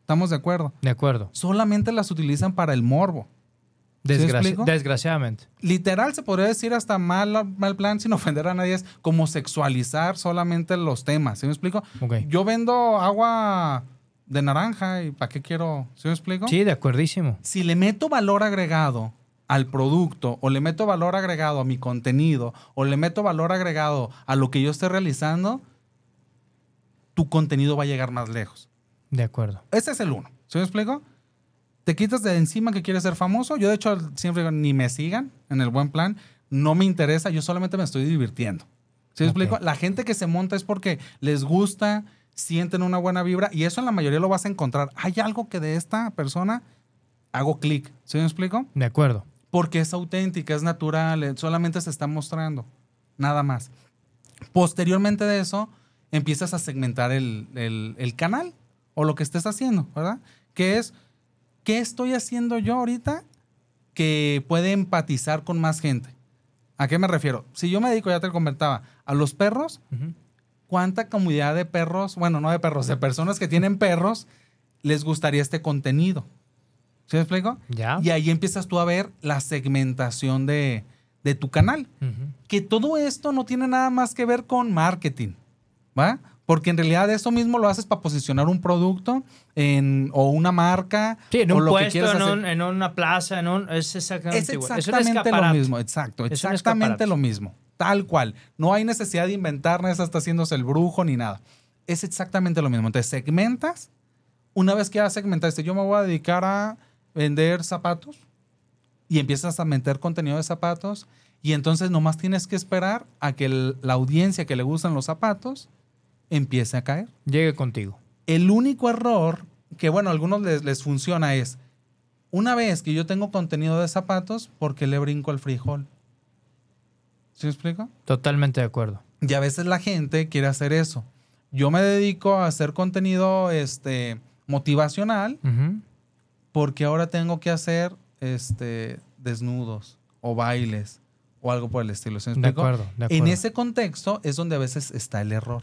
¿Estamos de acuerdo? De acuerdo. Solamente las utilizan para el morbo. Desgraciadamente. literal se podría decir hasta mal, mal plan sin ofender a nadie, es como sexualizar solamente los temas. ¿Sí me explico? Ok. Yo vendo agua de naranja y ¿para qué quiero? ¿Sí me explico? Sí, de acuerdísimo. Si le meto valor agregado al producto o le meto valor agregado a mi contenido o le meto valor agregado a lo que yo esté realizando, tu contenido va a llegar más lejos. De acuerdo. Ese es el uno. ¿Sí me explico? Te quitas de encima que quieres ser famoso. Yo, de hecho, siempre digo, ni me sigan en el buen plan. No me interesa. Yo solamente me estoy divirtiendo. ¿Sí me Ok. explico? La gente que se monta es porque les gusta, sienten una buena vibra y eso en la mayoría lo vas a encontrar. Hay algo que de esta persona hago clic. ¿Sí me explico? De acuerdo. Porque es auténtica, es natural, eh, solamente se está mostrando. Nada más. Posteriormente de eso, empiezas a segmentar el, el- el canal o lo que estés haciendo, ¿verdad? Que es, ¿qué estoy haciendo yo ahorita que puede empatizar con más gente? ¿A qué me refiero? Si yo me dedico, ya te comentaba, a los perros. ¿Cuánta comunidad de perros, bueno, no de perros, de personas que tienen perros, les gustaría este contenido? ¿Sí me explico? Ya. Y ahí empiezas tú a ver la segmentación de, de tu canal. Que todo esto no tiene nada más que ver con marketing, ¿va? Porque en realidad eso mismo lo haces para posicionar un producto en, o una marca Sí, en o un lo que puesto, quieras en, un- en una plaza, en un... Es exactamente, Es igual. un exactamente lo mismo, exacto, exactamente lo mismo, tal cual. No hay necesidad de inventar, nada está haciéndose el brujo ni nada. Es exactamente lo mismo. Entonces segmentas, una vez que ya segmentaste, yo me voy a dedicar a vender zapatos y empiezas a meter contenido de zapatos y entonces nomás tienes que esperar a que el- la audiencia que le gustan los zapatos empiece a caer. Llegue contigo. El único error que, bueno, a algunos les, les funciona es Una vez que yo tengo contenido de zapatos, ¿por qué le brinco al frijol? ¿Sí me explico? Totalmente de acuerdo. Y a veces la gente quiere hacer eso. Yo me dedico a hacer contenido este, motivacional Ujú. porque ahora tengo que hacer este, desnudos o bailes o algo por el estilo. ¿Sí me De explico? acuerdo, de En acuerdo. ese contexto es donde a veces está el error.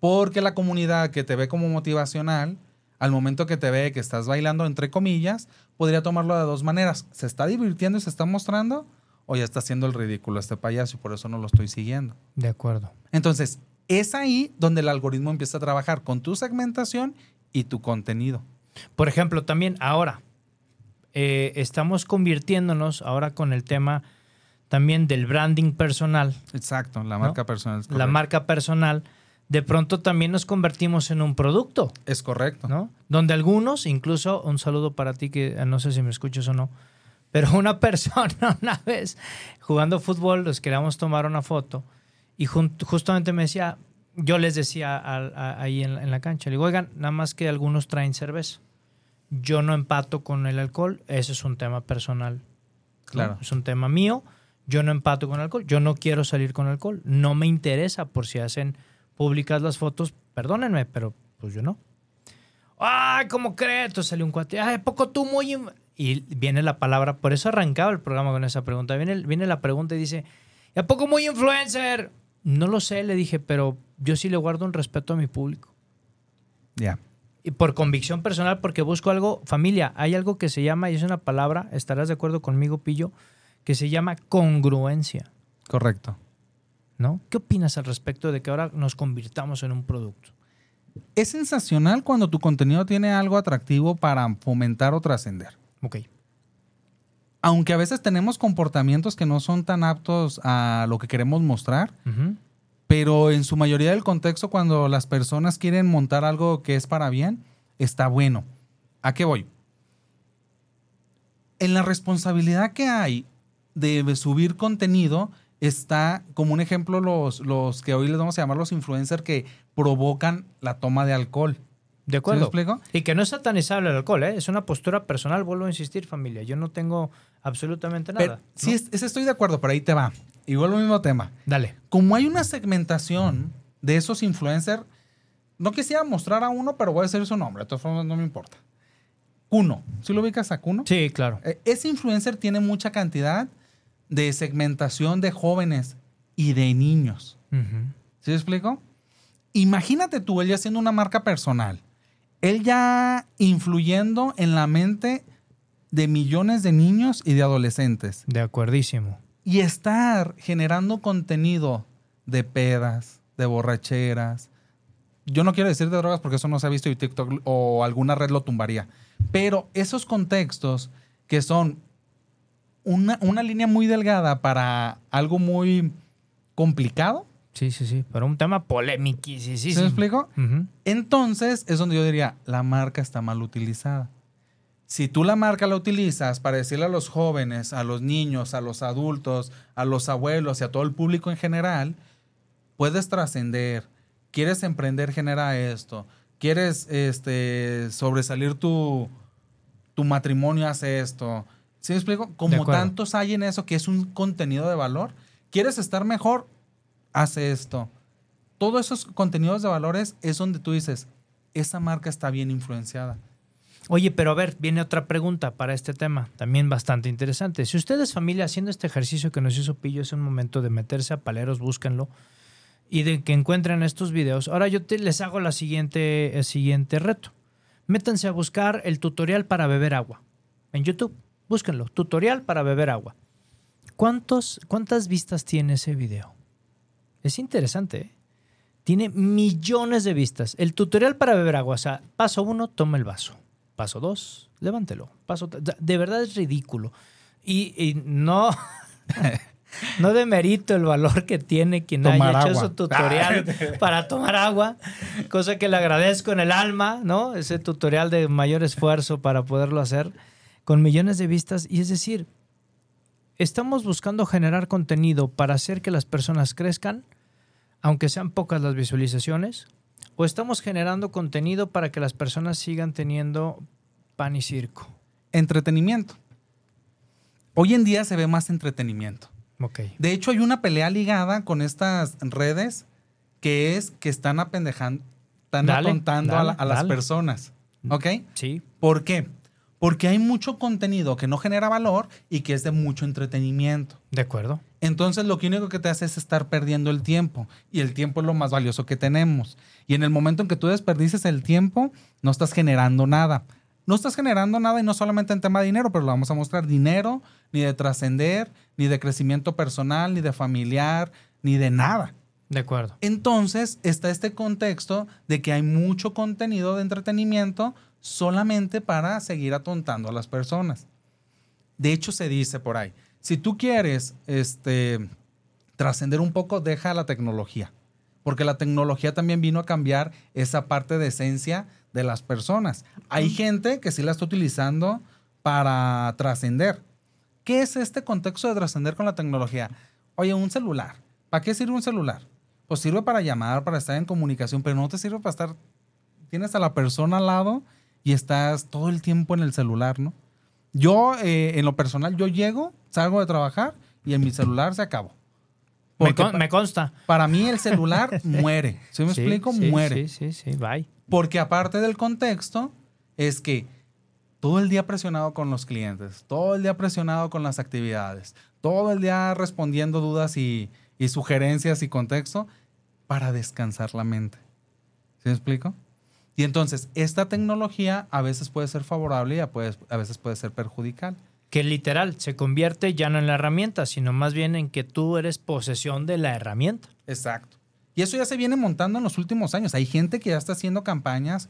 Porque la comunidad que te ve como motivacional, al momento que te ve que estás bailando, entre comillas, podría tomarlo de dos maneras. ¿Se está divirtiendo y se está mostrando? ¿O ya está haciendo el ridículo este payaso y por eso no lo estoy siguiendo? De acuerdo. Entonces, es ahí donde el algoritmo empieza a trabajar con tu segmentación y tu contenido. Por ejemplo, también ahora eh, estamos convirtiéndonos ahora con el tema también del branding personal, Exacto, la marca personal. La marca personal. De pronto también nos convertimos en un producto, Es correcto. ¿no? Donde algunos, incluso un saludo para ti que eh, no sé si me escuchas o no, pero una persona una vez jugando fútbol nos queríamos tomar una foto y justamente me decía, yo les decía a- ahí en, la- en la cancha, le digo, oigan, nada más que algunos traen cerveza. Yo no empato con el alcohol, ese es un tema personal. ¿no? Claro. Es un tema mío, yo no empato con alcohol, yo no quiero salir con alcohol, no me interesa por si hacen públicas las fotos, perdónenme, pero pues yo no. ¡Ay, cómo crees! Entonces salió un cuate, ¡ay, ¿a poco tú muy... in-?" Y viene la palabra, por eso arrancaba el programa con esa pregunta. Viene, viene la pregunta y dice, ¿y a poco muy influencer? No lo sé, le dije, pero yo sí le guardo un respeto a mi público. Ya. Y por convicción personal, porque busco algo, familia, hay algo que se llama, y es una palabra, estarás de acuerdo conmigo, Pillo, que se llama congruencia, Correcto. ¿no? ¿Qué opinas al respecto de que ahora nos convirtamos en un producto? Es sensacional cuando tu contenido tiene algo atractivo para fomentar o trascender. Ok. Aunque a veces tenemos comportamientos que no son tan aptos a lo que queremos mostrar, pero en su mayoría del contexto, cuando las personas quieren montar algo que es para bien, está bueno. ¿A qué voy? En la responsabilidad que hay de subir contenido está como un ejemplo los, los que hoy les vamos a llamar los influencers que provocan la toma de alcohol. De acuerdo. ¿Sí me explico? Y que no es satanizable el alcohol, ¿eh? es una postura personal, vuelvo a insistir, familia. Yo no tengo absolutamente nada. Pero, ¿no? sí, es- es- estoy de acuerdo, pero ahí te va. Igual el mismo tema. Dale. Como hay una segmentación de esos influencers, no quisiera mostrar a uno, pero voy a decir su nombre. De todas formas, no me importa. Kuno. ¿Sí lo ubicas a Kuno? Sí, claro. Eh, Ese influencer tiene mucha cantidad de segmentación de jóvenes y de niños. ¿Sí me explico? Imagínate tú, él ya siendo una marca personal, él ya influyendo en la mente de millones de niños y de adolescentes De acuerdísimo. y estar generando contenido de pedas, de borracheras. Yo no quiero decir de drogas porque eso no se ha visto y TikTok o alguna red lo tumbaría. Pero esos contextos que son una, una línea muy delgada para algo muy complicado, Sí, sí, sí. Pero un tema polémico. Sí, sí, ¿se me explico? Entonces es donde yo diría, la marca está mal utilizada. Si tú la marca la utilizas para decirle a los jóvenes, a los niños, a los adultos, a los abuelos y a todo el público en general, puedes trascender, quieres emprender, genera esto, quieres este, sobresalir tu, tu matrimonio, hace esto. ¿Sí me explico? Como tantos hay en eso que es un contenido de valor, quieres estar mejor, hace esto. Todos esos contenidos de valores es donde tú dices, esa marca está bien influenciada. Oye, pero a ver, viene otra pregunta para este tema, también bastante interesante. Si ustedes, familia, haciendo este ejercicio que nos hizo Pillo, es un momento de meterse a paleros, búsquenlo, y de que encuentren estos videos. Ahora yo les hago la siguiente, el siguiente reto. Métanse a buscar el tutorial para beber agua en YouTube. Búsquenlo, tutorial para beber agua. ¿Cuántos, ¿Cuántas vistas tiene ese video? Es interesante, ¿eh? Tiene millones de vistas. El tutorial para beber agua, o sea, paso uno, toma el vaso. Paso dos, levántelo. Paso de verdad es ridículo. Y, y no, no demerito el valor que tiene quien Tomar haya hecho agua. su tutorial para tomar agua, cosa que le agradezco en el alma, ¿no? Ese tutorial de mayor esfuerzo para poderlo hacer con millones de vistas. Y es decir, estamos buscando generar contenido para hacer que las personas crezcan, aunque sean pocas las visualizaciones, o estamos generando contenido para que las personas sigan teniendo pan y circo. entretenimiento. Hoy en día se ve más entretenimiento. De hecho, hay una pelea ligada con estas redes que es que están apendejando, están Dale, a, la- a las personas. ¿Ok? Sí. ¿Por qué? Porque hay mucho contenido que no genera valor y que es de mucho entretenimiento. De acuerdo. Entonces lo que único que te hace es estar perdiendo el tiempo. Y el tiempo es lo más valioso que tenemos. Y en el momento en que tú desperdices el tiempo, no estás generando nada. No estás generando nada y no solamente en tema de dinero, pero lo vamos a mostrar. Dinero, ni de trascender, ni de crecimiento personal, ni de familiar, ni de nada. De acuerdo. Entonces está este contexto de que hay mucho contenido de entretenimiento solamente para seguir atontando a las personas. De hecho, se dice por ahí, si tú quieres este, trascender un poco, deja la tecnología, porque la tecnología también vino a cambiar esa parte de esencia de las personas. Hay gente que sí la está utilizando para trascender. ¿Qué es este contexto de trascender con la tecnología? Oye, un celular. ¿Para qué sirve un celular? Pues sirve para llamar, para estar en comunicación, pero no te sirve para estar... Tienes a la persona al lado y estás todo el tiempo en el celular, ¿no? Yo, eh, en lo personal, yo llego, salgo de trabajar y en mi celular se acabó. Me, con- consta. para mí el celular muere. ¿Sí me Sí, explico? sí, muere. Sí, sí, sí. Bye. Porque aparte del contexto, es que todo el día presionado con los clientes, todo el día presionado con las actividades, todo el día respondiendo dudas y, y sugerencias y contexto para descansar la mente. ¿Sí me explico? Y entonces, esta tecnología a veces puede ser favorable y a, puede- a veces puede ser perjudicial. Que literal se convierte ya no en la herramienta, sino más bien en que tú eres posesión de la herramienta. Exacto. Y eso ya se viene montando en los últimos años. Hay gente que ya está haciendo campañas,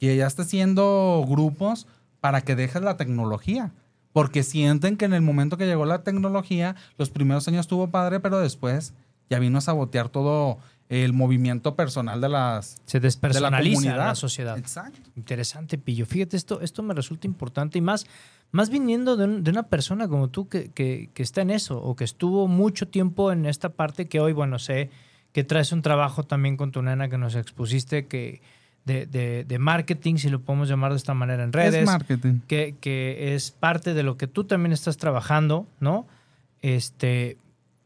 que ya está haciendo grupos para que dejes la tecnología. Porque sienten que en el momento que llegó la tecnología, los primeros años estuvo padre, pero después ya vino a sabotear todo el movimiento personal de las Se de la despersonaliza comunidad. la sociedad. Exacto. Interesante, Pillo. Fíjate, esto, esto me resulta importante y más, más viniendo de, un- de una persona como tú que, que- que está en eso o que estuvo mucho tiempo en esta parte que hoy, bueno, sé que traes un trabajo también con tu nena que nos expusiste que de, de- de marketing, si lo podemos llamar de esta manera en redes. Es marketing. que, que es parte de lo que tú también estás trabajando, ¿no? Este,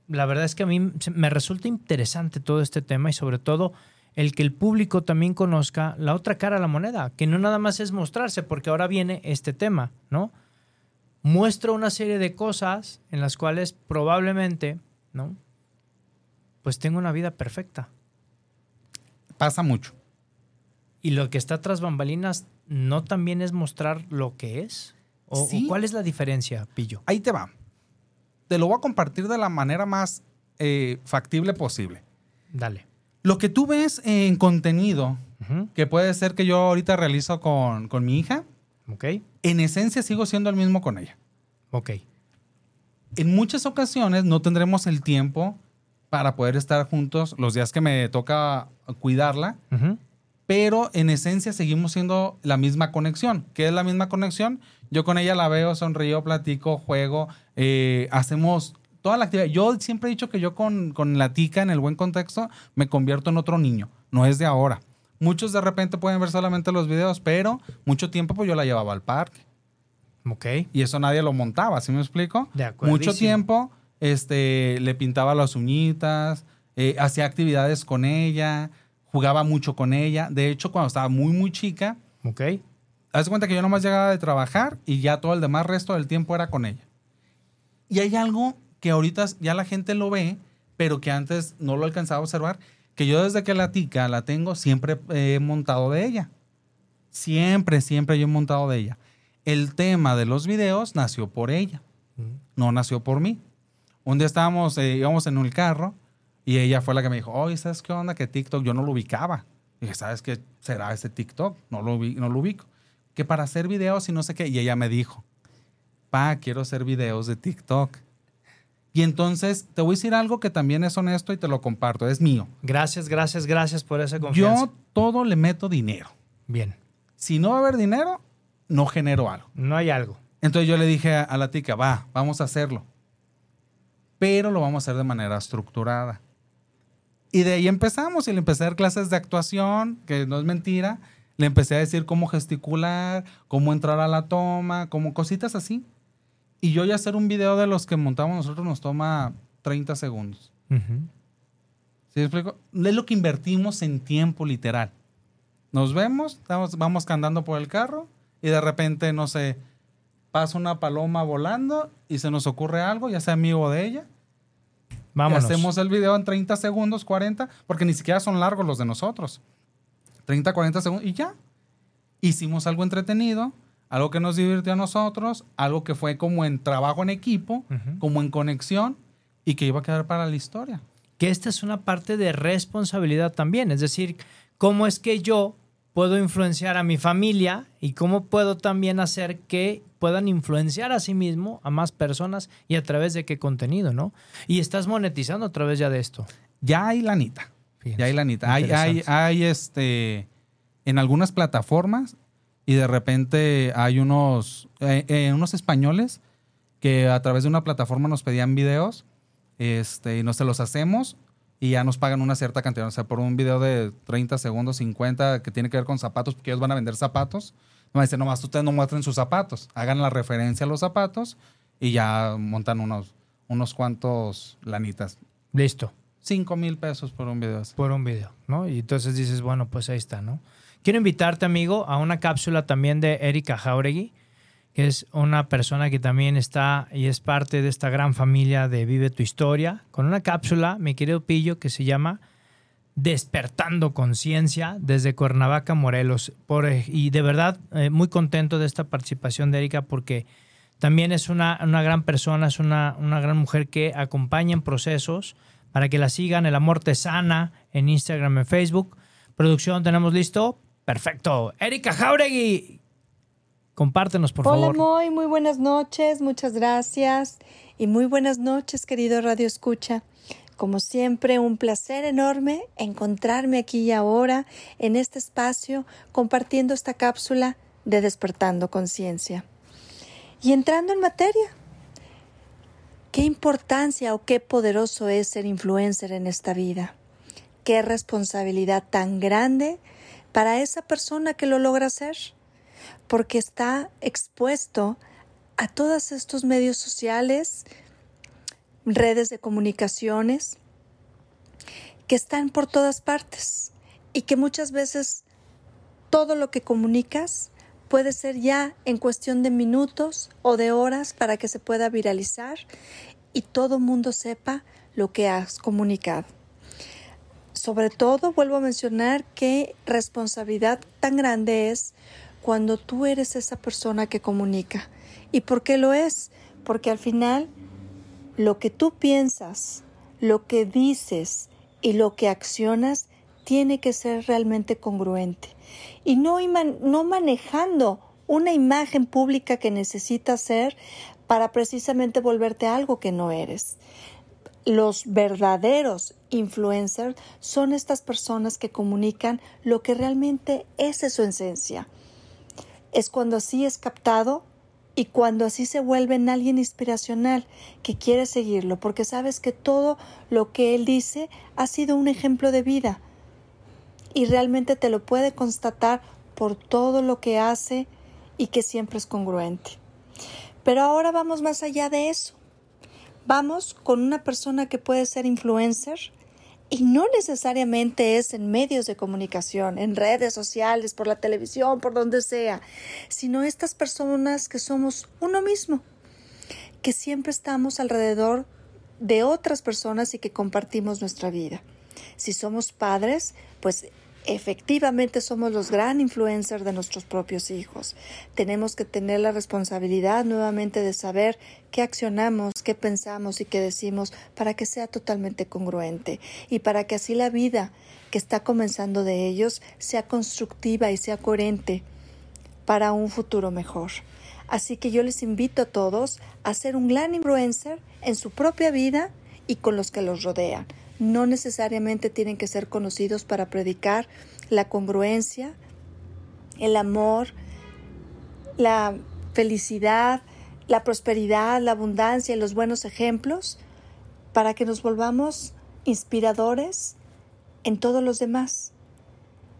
la verdad es que a mí me resulta interesante todo este tema y sobre todo el que el público también conozca la otra cara de la moneda, que no nada más es mostrarse, porque ahora viene este tema, ¿no? Muestro una serie de cosas en las cuales probablemente, ¿no? Pues tengo una vida perfecta. Pasa mucho. Y lo que está tras bambalinas no también es mostrar lo que es. ¿O, o cuál es la diferencia, Pillo? Ahí te va. Te lo voy a compartir de la manera más eh, factible posible. Dale. Lo que tú ves en contenido, que puede ser que yo ahorita realizo con, con mi hija, Ok, en esencia sigo siendo el mismo con ella. ok. En muchas ocasiones no tendremos el tiempo para poder estar juntos los días que me toca cuidarla, pero en esencia seguimos siendo la misma conexión. ¿Qué es la misma conexión? Yo con ella la veo, sonrío, platico, juego, eh, hacemos toda la actividad. Yo siempre he dicho que yo con, con la tica, en el buen contexto, me convierto en otro niño. No es de ahora. Muchos de repente pueden ver solamente los videos, pero mucho tiempo pues yo la llevaba al parque. Ok. Y eso nadie lo montaba, ¿sí me explico? De acuerdísimo. Mucho tiempo este, le pintaba las uñitas, eh, hacía actividades con ella, jugaba mucho con ella. De hecho, cuando estaba muy, muy chica, Ok. Haz cuenta que yo nomás llegaba de trabajar y ya todo el demás resto del tiempo era con ella. Y hay algo que ahorita ya la gente lo ve, pero que antes no lo alcanzaba a observar, que yo desde que la tica la tengo, siempre he montado de ella. Siempre, siempre yo he montado de ella. El tema de los videos nació por ella, no nació por mí. Un día estábamos, eh, íbamos en un carro y ella fue la que me dijo, oye, ¿sabes qué onda? Que TikTok yo no lo ubicaba. dije, ¿sabes qué será ese TikTok? No lo, no lo ubico. Que para hacer videos y no sé qué. Y ella me dijo, pa, quiero hacer videos de TikTok. Y entonces te voy a decir algo que también es honesto y te lo comparto, es mío. Gracias, gracias, gracias por esa confianza. Yo todo le meto dinero. Bien. Si no va a haber dinero, no genero algo. No hay algo. Entonces yo le dije a, a la tica, va, vamos a hacerlo. Pero lo vamos a hacer de manera estructurada. Y de ahí empezamos y le empecé a dar clases de actuación, que no es mentira. Le empecé a decir cómo gesticular, cómo entrar a la toma, como cositas así. Y yo ya hacer un video de los que montamos nosotros nos toma 30 segundos. Ujú. ¿Sí me explico? Es lo que invertimos en tiempo literal. Nos vemos, estamos, vamos cantando por el carro y de repente, no sé, pasa una paloma volando y se nos ocurre algo, ya sea amigo de ella. Vámonos. Y hacemos el video en 30 segundos, 40, porque ni siquiera son largos los de nosotros. 30, 40 segundos y ya. Hicimos algo entretenido, algo que nos divirtió a nosotros, algo que fue como en trabajo en equipo, como en conexión y que iba a quedar para la historia. que esta es una parte de responsabilidad también, es decir, cómo es que yo puedo influenciar a mi familia y cómo puedo también hacer que puedan influenciar a sí mismo a más personas y a través de qué contenido, ¿no? Y estás monetizando a través ya de esto. Ya hay lanita. Fíjense, Ya hay lanita. Hay, hay, hay este en algunas plataformas y de repente hay unos, eh, eh, unos españoles que a través de una plataforma nos pedían videos este, y nos se los hacemos y ya nos pagan una cierta cantidad. O sea, por un video de 30 segundos, 50, que tiene que ver con zapatos, porque ellos van a vender zapatos. No dicen, nomás ustedes no muestren sus zapatos, hagan la referencia a los zapatos y ya montan unos, unos cuantos lanitas. Listo, 5 mil pesos por un video por un video, ¿no? Y entonces dices, bueno, pues ahí está, ¿no? Quiero invitarte, amigo, a una cápsula también de Erika Jauregui, que es una persona que también está y es parte de esta gran familia de Vive tu Historia, con una cápsula, mi querido Pillo, que se llama Despertando Conciencia desde Cuernavaca, Morelos. Por, y de verdad, eh, muy contento de esta participación de Erika porque también es una, una gran persona, es una, una gran mujer que acompaña en procesos para que la sigan. El Amor Te Sana en Instagram, en Facebook. Producción, ¿tenemos listo? Perfecto. Erika Jauregui, compártenos, por Hola, favor. Moy, muy buenas noches, muchas gracias. Y muy buenas noches, querido Radio Escucha. Como siempre, un placer enorme encontrarme aquí y ahora, en este espacio, compartiendo esta cápsula de Despertando Conciencia. Y entrando en materia, ¿qué importancia o qué poderoso es ser influencer en esta vida? ¿Qué responsabilidad tan grande para esa persona que lo logra hacer? porque está expuesto a todos estos medios sociales, redes de comunicaciones, que están por todas partes y que muchas veces todo lo que comunicas puede ser ya en cuestión de minutos o de horas para que se pueda viralizar y todo mundo sepa lo que has comunicado. Sobre todo, vuelvo a mencionar qué responsabilidad tan grande es cuando tú eres esa persona que comunica. ¿Y por qué lo es? Porque al final lo que tú piensas, lo que dices y lo que accionas tiene que ser realmente congruente. Y no, no manejando una imagen pública que necesitas ser para precisamente volverte algo que no eres. Los verdaderos influencers son estas personas que comunican lo que realmente es su esencia es cuando así es captado y cuando así se vuelve en alguien inspiracional que quiere seguirlo, porque sabes que todo lo que él dice ha sido un ejemplo de vida y realmente te lo puede constatar por todo lo que hace y que siempre es congruente. Pero ahora vamos más allá de eso. Vamos con una persona que puede ser influencer y no necesariamente es en medios de comunicación, en redes sociales, por la televisión, por donde sea, sino estas personas que somos uno mismo, que siempre estamos alrededor de otras personas y que compartimos nuestra vida. Si somos padres, pues efectivamente somos los gran influencers de nuestros propios hijos. Tenemos que tener la responsabilidad nuevamente de saber qué accionamos, qué pensamos y qué decimos para que sea totalmente congruente y para que así la vida que está comenzando de ellos sea constructiva y sea coherente para un futuro mejor. Así que yo les invito a todos a ser un gran influencer en su propia vida y con los que los rodean. No necesariamente tienen que ser conocidos para predicar la congruencia, el amor, la felicidad, la prosperidad, la abundancia y los buenos ejemplos para que nos volvamos inspiradores en todos los demás.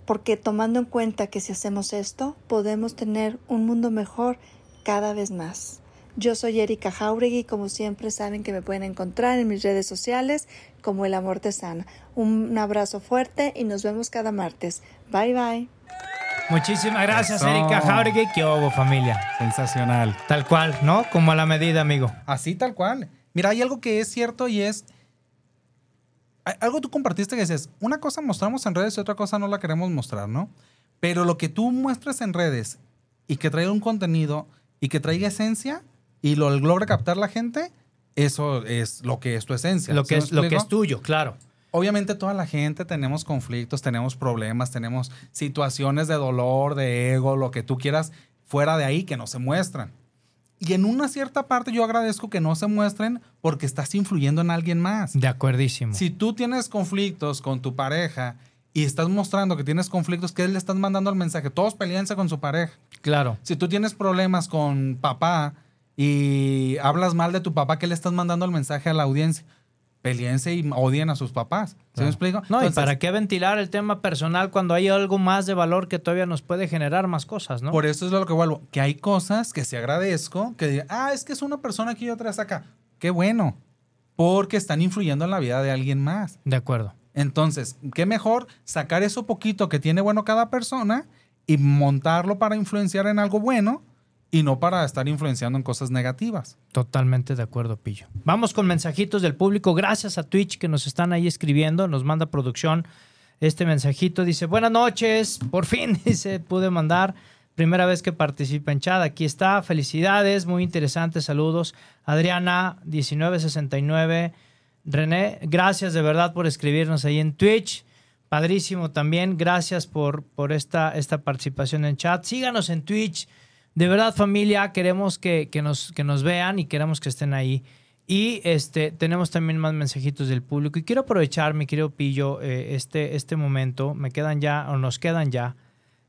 porque tomando en cuenta que si hacemos esto, podemos tener un mundo mejor cada vez más. Yo soy Erika Jauregui como siempre saben que me pueden encontrar en mis redes sociales como El Amor Te Sana. Un abrazo fuerte y nos vemos cada martes. Bye bye. Muchísimas gracias, Eso. Erika Jauregui. ¿Qué hubo, familia? Sensacional. Tal cual, ¿no? Como a la medida, amigo. Así tal cual. Mira, hay algo que es cierto y es. Algo tú compartiste que dices, una cosa mostramos en redes y otra cosa no la queremos mostrar, ¿no? Pero lo que tú muestres en redes y que traiga un contenido y que traiga esencia y lo logre captar la gente, eso es lo que es tu esencia. Lo ¿Sí que, es, lo que es tuyo, claro. Obviamente toda la gente tenemos conflictos, tenemos problemas, tenemos situaciones de dolor, de ego, lo que tú quieras, fuera de ahí que no se muestran. Y en una cierta parte yo agradezco que no se muestren porque estás influyendo en alguien más. De acuerdísimo. Si tú tienes conflictos con tu pareja y estás mostrando que tienes conflictos, ¿qué le estás mandando el mensaje? Todos peleense con su pareja. Claro. Si tú tienes problemas con papá y hablas mal de tu papá, ¿qué le estás mandando el mensaje a la audiencia? Peleense y odien a sus papás. ¿Sí Claro. me explico? No, Entonces, y para qué ventilar el tema personal cuando hay algo más de valor que todavía nos puede generar más cosas, ¿no? Por eso es lo que vuelvo. Que hay cosas que se agradezco, que digan, ah, es que es una persona aquí y otra es acá. Qué bueno. Porque están influyendo en la vida de alguien más. De acuerdo. Entonces, qué mejor sacar eso poquito que tiene bueno cada persona y montarlo para influenciar en algo bueno y no para estar influenciando en cosas negativas. Totalmente de acuerdo, Pillo. Vamos con mensajitos del público. Gracias a Twitch que nos están ahí escribiendo. Nos manda producción este mensajito. Dice, buenas noches. Por fin, dice, pude mandar. Primera vez que participa en chat. Aquí está. Felicidades. Muy interesante. Saludos. Adriana, 1969. René, gracias de verdad por escribirnos ahí en Twitch. Padrísimo también. Gracias por, por esta, esta participación en chat. Síganos en Twitch. De verdad, familia, queremos que, que nos, que nos vean y queremos que estén ahí. Y este, tenemos también más mensajitos del público. Y quiero aprovechar, mi querido Pillo, eh, este, este momento. Me quedan ya, o nos quedan ya,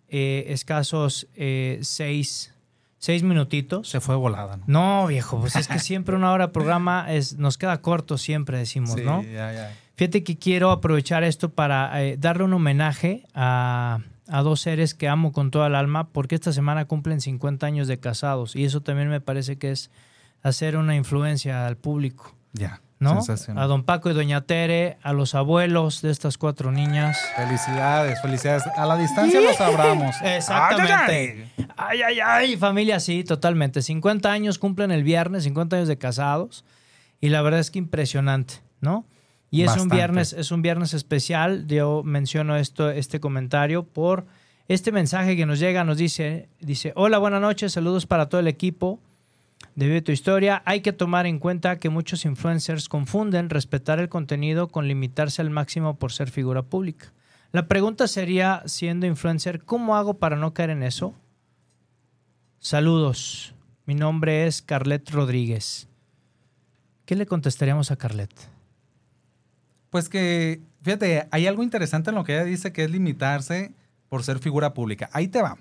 eh, escasos eh, seis, seis minutitos. Se fue volada, ¿no? No, viejo, pues es que siempre una hora de programa es, nos queda corto, siempre decimos, Sí, ¿no? ya, ya. Fíjate que quiero aprovechar esto para eh, darle un homenaje a, a dos seres que amo con toda el alma, porque esta semana cumplen 50 años de casados y eso también me parece que es hacer una influencia al público, Ya. ¿no? A don Paco y doña Tere, a los abuelos de estas cuatro niñas. Felicidades, felicidades. A la distancia los abramos. Exactamente. Ay, ay, ay. Ay, ay, ay, familia, sí, totalmente. 50 años cumplen el viernes, 50 años de casados. Y la verdad es que impresionante, ¿no? Y es un viernes, es un viernes especial. Yo menciono esto, este comentario por este mensaje que nos llega, nos dice, dice, hola, buenas noches, saludos para todo el equipo de Vive tu Historia. Hay que tomar en cuenta que muchos influencers confunden respetar el contenido con limitarse al máximo por ser figura pública. La pregunta sería, siendo influencer, ¿cómo hago para no caer en eso? Saludos. Mi nombre es Carlet Rodríguez. ¿Qué le contestaríamos a Carlet? Pues que, fíjate, hay algo interesante en lo que ella dice que es limitarse por ser figura pública. Ahí te va.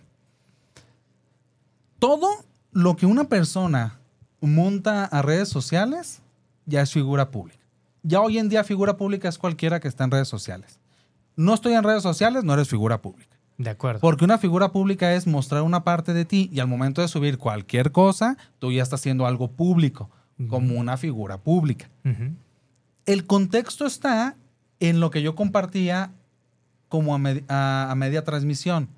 Todo lo que una persona monta a redes sociales ya es figura pública. Ya hoy en día figura pública es cualquiera que está en redes sociales. No estoy en redes sociales, no eres figura pública. De acuerdo. Porque una figura pública es mostrar una parte de ti y al momento de subir cualquier cosa, tú ya estás haciendo algo público, como una figura pública. Ujú. El contexto está en lo que yo compartía como a, med- a- a media transmisión,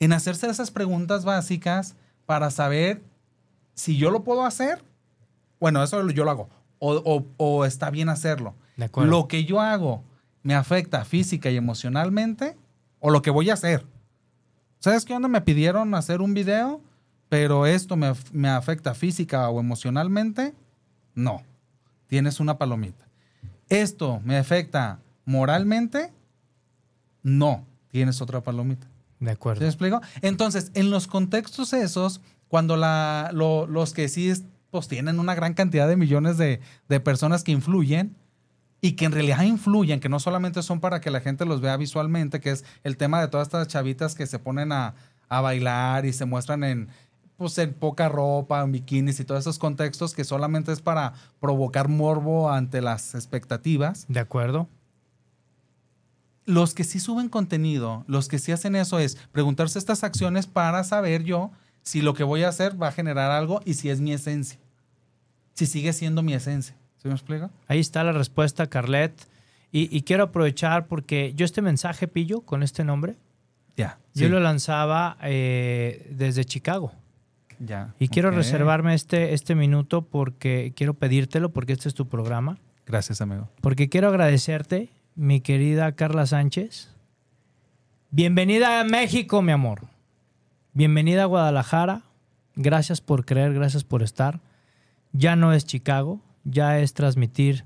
en hacerse esas preguntas básicas para saber si yo lo puedo hacer. Bueno, eso yo lo hago. O, o- o está bien hacerlo. De acuerdo. Lo que yo hago me afecta física y emocionalmente o lo que voy a hacer. ¿Sabes qué onda? Me pidieron hacer un video, pero esto me, me afecta física o emocionalmente. No. Tienes una palomita. Esto me afecta moralmente. No. Tienes otra palomita. De ¿Sí acuerdo. me explico? Entonces, en los contextos esos, cuando la, lo- los que sí es- pues, tienen una gran cantidad de millones de, de personas que influyen y que en realidad influyen, que no solamente son para que la gente los vea visualmente, que es el tema de todas estas chavitas que se ponen a, a bailar y se muestran en, pues, en poca ropa, en bikinis y todos esos contextos que solamente es para provocar morbo ante las expectativas De acuerdo. los que sí suben contenido, los que sí hacen eso es preguntarse estas acciones para saber yo si lo que voy a hacer va a generar algo y si es mi esencia. Si sigue siendo mi esencia. ¿Sí me explico? Ahí está la respuesta, Carlet. Y, y quiero aprovechar porque yo este mensaje, Pillo, con este nombre, Ya. yo sí. lo lanzaba eh, desde Chicago. Ya. Y quiero reservarme este, este minuto porque quiero pedírtelo, porque este es tu programa. Gracias, amigo. Porque quiero agradecerte, mi querida Carla Sánchez. Bienvenida a México, mi amor. Bienvenida a Guadalajara. Gracias por creer, gracias por estar. Ya no es Chicago, ya es transmitir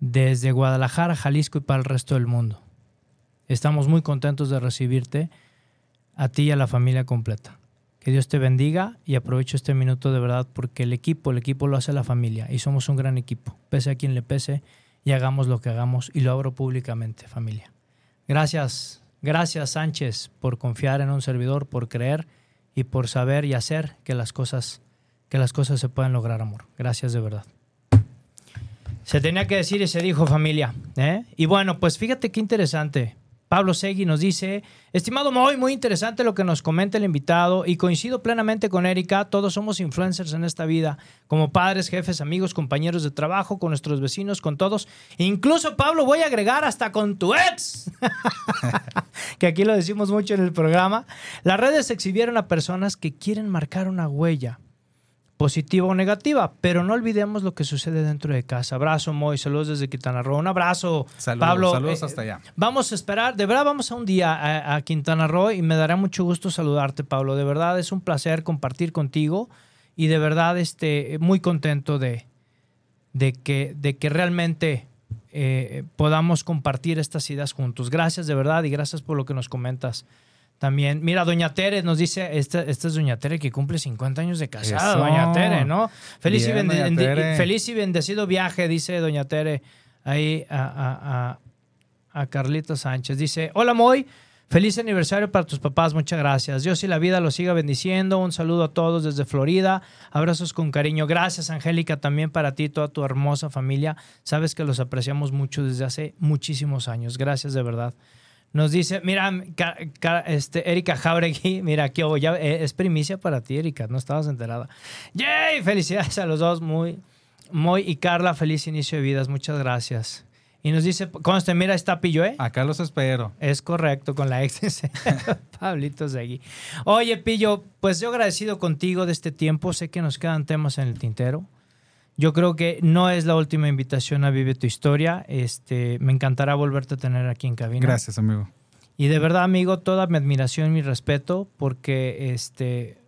desde Guadalajara, Jalisco y para el resto del mundo. Estamos muy contentos de recibirte a ti y a la familia completa. Que Dios te bendiga y aprovecho este minuto de verdad porque el equipo, el equipo lo hace la familia y somos un gran equipo. Pese a quien le pese y hagamos lo que hagamos y lo abro públicamente, familia. Gracias, gracias Sánchez por confiar en un servidor, por creer y por saber y hacer que las cosas, que las cosas se puedan lograr, amor. Gracias de verdad. Se tenía que decir y se dijo familia. ¿eh? Y bueno, pues fíjate qué interesante. Pablo Segui nos dice, estimado Moy, muy interesante lo que nos comenta el invitado y coincido plenamente con Erika, todos somos influencers en esta vida, como padres, jefes, amigos, compañeros de trabajo, con nuestros vecinos, con todos. Incluso Pablo, voy a agregar hasta con tu ex, que aquí lo decimos mucho en el programa. Las redes exhibieron a personas que quieren marcar una huella positiva o negativa, pero no olvidemos lo que sucede dentro de casa. Abrazo, Moy, saludos desde Quintana Roo. Un abrazo, Saludos, Pablo. saludos eh, hasta allá. Vamos a esperar, de verdad vamos a un día a, a Quintana Roo y me dará mucho gusto saludarte, Pablo. De verdad es un placer compartir contigo y de verdad este, muy contento de, de, que, de que realmente eh, podamos compartir estas ideas juntos. Gracias de verdad y gracias por lo que nos comentas. También, mira, Doña Tere nos dice, esta, esta es Doña Tere que cumple 50 años de casada, Eso. Doña Tere, ¿no? Feliz, y Bien, bende- Doña Tere. feliz y bendecido viaje, dice Doña Tere ahí a, a, a, a Carlita Sánchez. Dice, hola Moy, feliz aniversario para tus papás, muchas gracias. Dios y la vida los siga bendiciendo. Un saludo a todos desde Florida. Abrazos con cariño. Gracias, Angélica, también para ti, toda tu hermosa familia. Sabes que los apreciamos mucho desde hace muchísimos años. Gracias de verdad. Nos dice, mira, Ca- Ca- este, Erika Jauregui, mira, aquí ya, eh, es primicia para ti, Erika, no estabas enterada. ¡Yay! Felicidades a los dos, muy, muy y Carla, feliz inicio de vidas, muchas gracias. Y nos dice, conste, mira, está Pillo, ¿eh? Acá los espero. Es correcto, con la ex Pablito Segui. Oye, Pillo, pues yo agradecido contigo de este tiempo. Sé que nos quedan temas en el tintero. Yo creo que no es la última invitación a Vive tu Historia. Este, me encantará volverte a tener aquí en cabina. Gracias, amigo. Y de verdad, amigo, toda mi admiración y mi respeto, porque este,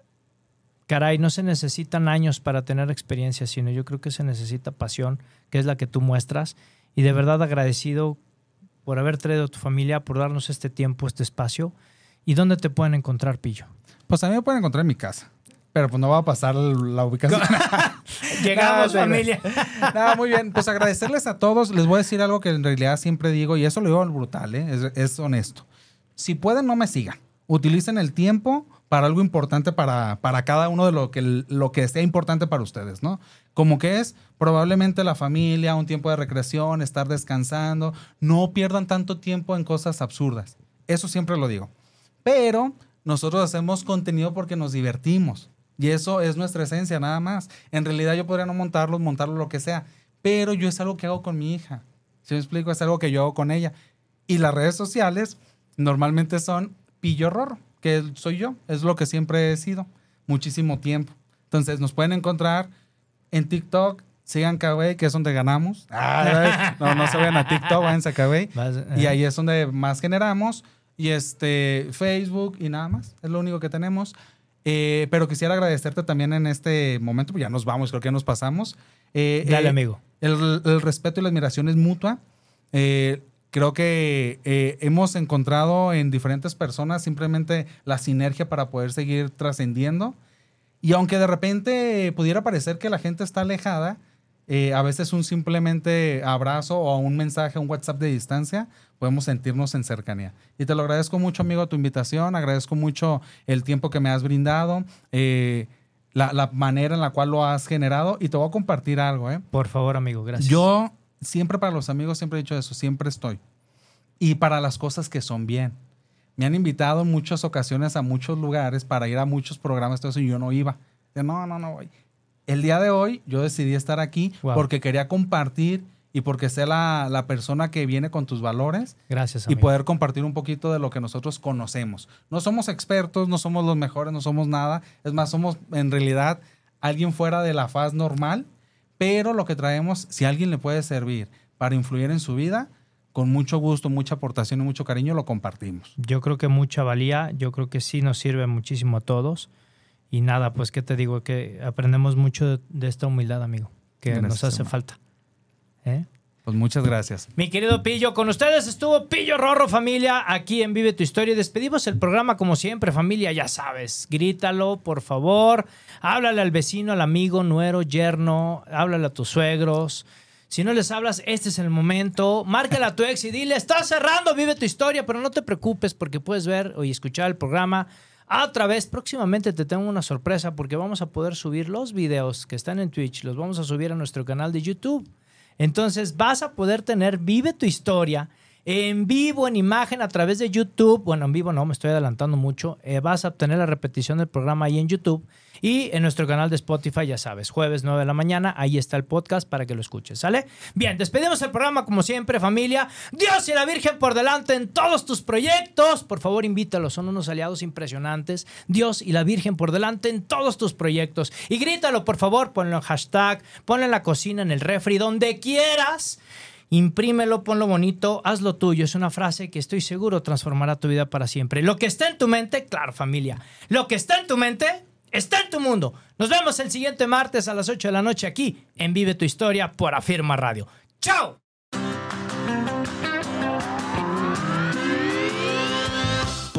caray, no se necesitan años para tener experiencia, sino yo creo que se necesita pasión, que es la que tú muestras. Y de verdad agradecido por haber traído a tu familia, por darnos este tiempo, este espacio. ¿Y dónde te pueden encontrar, Pillo? Pues a mí me pueden encontrar en mi casa. Pero pues no va a pasar la ubicación. Llegamos, no. familia. No, muy bien. Pues agradecerles a todos. Les voy a decir algo que en realidad siempre digo, y eso lo digo al brutal, ¿eh? es, es honesto. Si pueden, no me sigan. Utilicen el tiempo para algo importante para, para cada uno de lo que, lo que sea importante para ustedes, ¿no? Como que es probablemente la familia, un tiempo de recreación, estar descansando. No pierdan tanto tiempo en cosas absurdas. Eso siempre lo digo. Pero nosotros hacemos contenido porque nos divertimos. Y eso es nuestra esencia, nada más. En realidad yo podría no montarlos, montarlo lo que sea. Pero yo es algo que hago con mi hija. Si me explico, es algo que yo hago con ella. Y las redes sociales normalmente son pillo rorro, que soy yo. Es lo que siempre he sido. Muchísimo tiempo. Entonces nos pueden encontrar en TikTok. Sigan Kawaii, que es donde ganamos. Ah, no, no se vayan a TikTok, váyanse a Kawaii. Vas- Y eh. ahí es donde más generamos. Y este, Facebook y nada más. Es lo único que tenemos. Eh, pero quisiera agradecerte también en este momento, pues ya nos vamos, creo que ya nos pasamos. Eh, Dale, eh, amigo. El, el respeto y la admiración es mutua. Eh, creo que hemos encontrado en diferentes personas simplemente la sinergia para poder seguir trascendiendo. Y aunque de repente pudiera parecer que la gente está alejada, eh, a veces un simplemente abrazo o un mensaje, un WhatsApp de distancia, podemos sentirnos en cercanía. Y te lo agradezco mucho, amigo, tu invitación, agradezco mucho el tiempo que me has brindado, eh, la, la manera en la cual lo has generado y te voy a compartir algo, ¿eh? Por favor, amigo, gracias. Yo siempre para los amigos siempre he dicho eso, siempre estoy. y para las cosas que son bien. Me han invitado en muchas ocasiones a muchos lugares para ir a muchos programas, todo eso, y yo no iba. De, no, no, no voy. El día de hoy yo decidí estar aquí Wow. porque quería compartir y porque sé la, la persona que viene con tus valores Gracias, y poder compartir un poquito de lo que nosotros conocemos. No somos expertos, no somos los mejores, no somos nada. Es más, somos en realidad alguien fuera de la faz normal, pero lo que traemos, si a alguien le puede servir para influir en su vida, con mucho gusto, mucha aportación y mucho cariño lo compartimos. Yo creo que mucha valía, yo creo que sí nos sirve muchísimo a todos. Y nada, pues qué te digo, que aprendemos mucho de, esta humildad, amigo, que Gracias, nos hace hermano. falta. ¿Eh? Pues muchas gracias. Mi querido Pillo, con ustedes estuvo Pillo Rorro, familia, aquí en Vive tu Historia. Despedimos el programa como siempre, familia, ya sabes. Grítalo, por favor. Háblale al vecino, al amigo, nuero, yerno. Háblale a tus suegros. Si no les hablas, este es el momento. Márcale a tu ex y dile, está cerrando, vive tu historia, pero no te preocupes porque puedes ver y escuchar el programa a través. Próximamente te tengo una sorpresa porque vamos a poder subir los videos que están en Twitch, los vamos a subir a nuestro canal de YouTube. Entonces vas a poder tener Vive tu historia en vivo, en imagen, a través de YouTube. Bueno, en vivo no, me estoy adelantando mucho. Eh, vas a obtener la repetición del programa ahí en YouTube y en nuestro canal de Spotify, ya sabes, jueves 9 de la mañana, ahí está el podcast para que lo escuches, ¿sale? Bien, despedimos el programa como siempre, familia. Dios y la Virgen por delante en todos tus proyectos. Por favor, invítalos, son unos aliados impresionantes. Dios y la Virgen por delante en todos tus proyectos. Y grítalo, por favor, ponlo en hashtag, ponlo en la cocina, en el refri, donde quieras. Imprímelo, ponlo bonito, hazlo tuyo. Es una frase que estoy seguro transformará tu vida para siempre. Lo que está en tu mente, claro, familia. Lo que está en tu mente, está en tu mundo. Nos vemos el siguiente martes a las 8 de la noche aquí en Vive tu Historia por Afirma Radio. ¡Chao!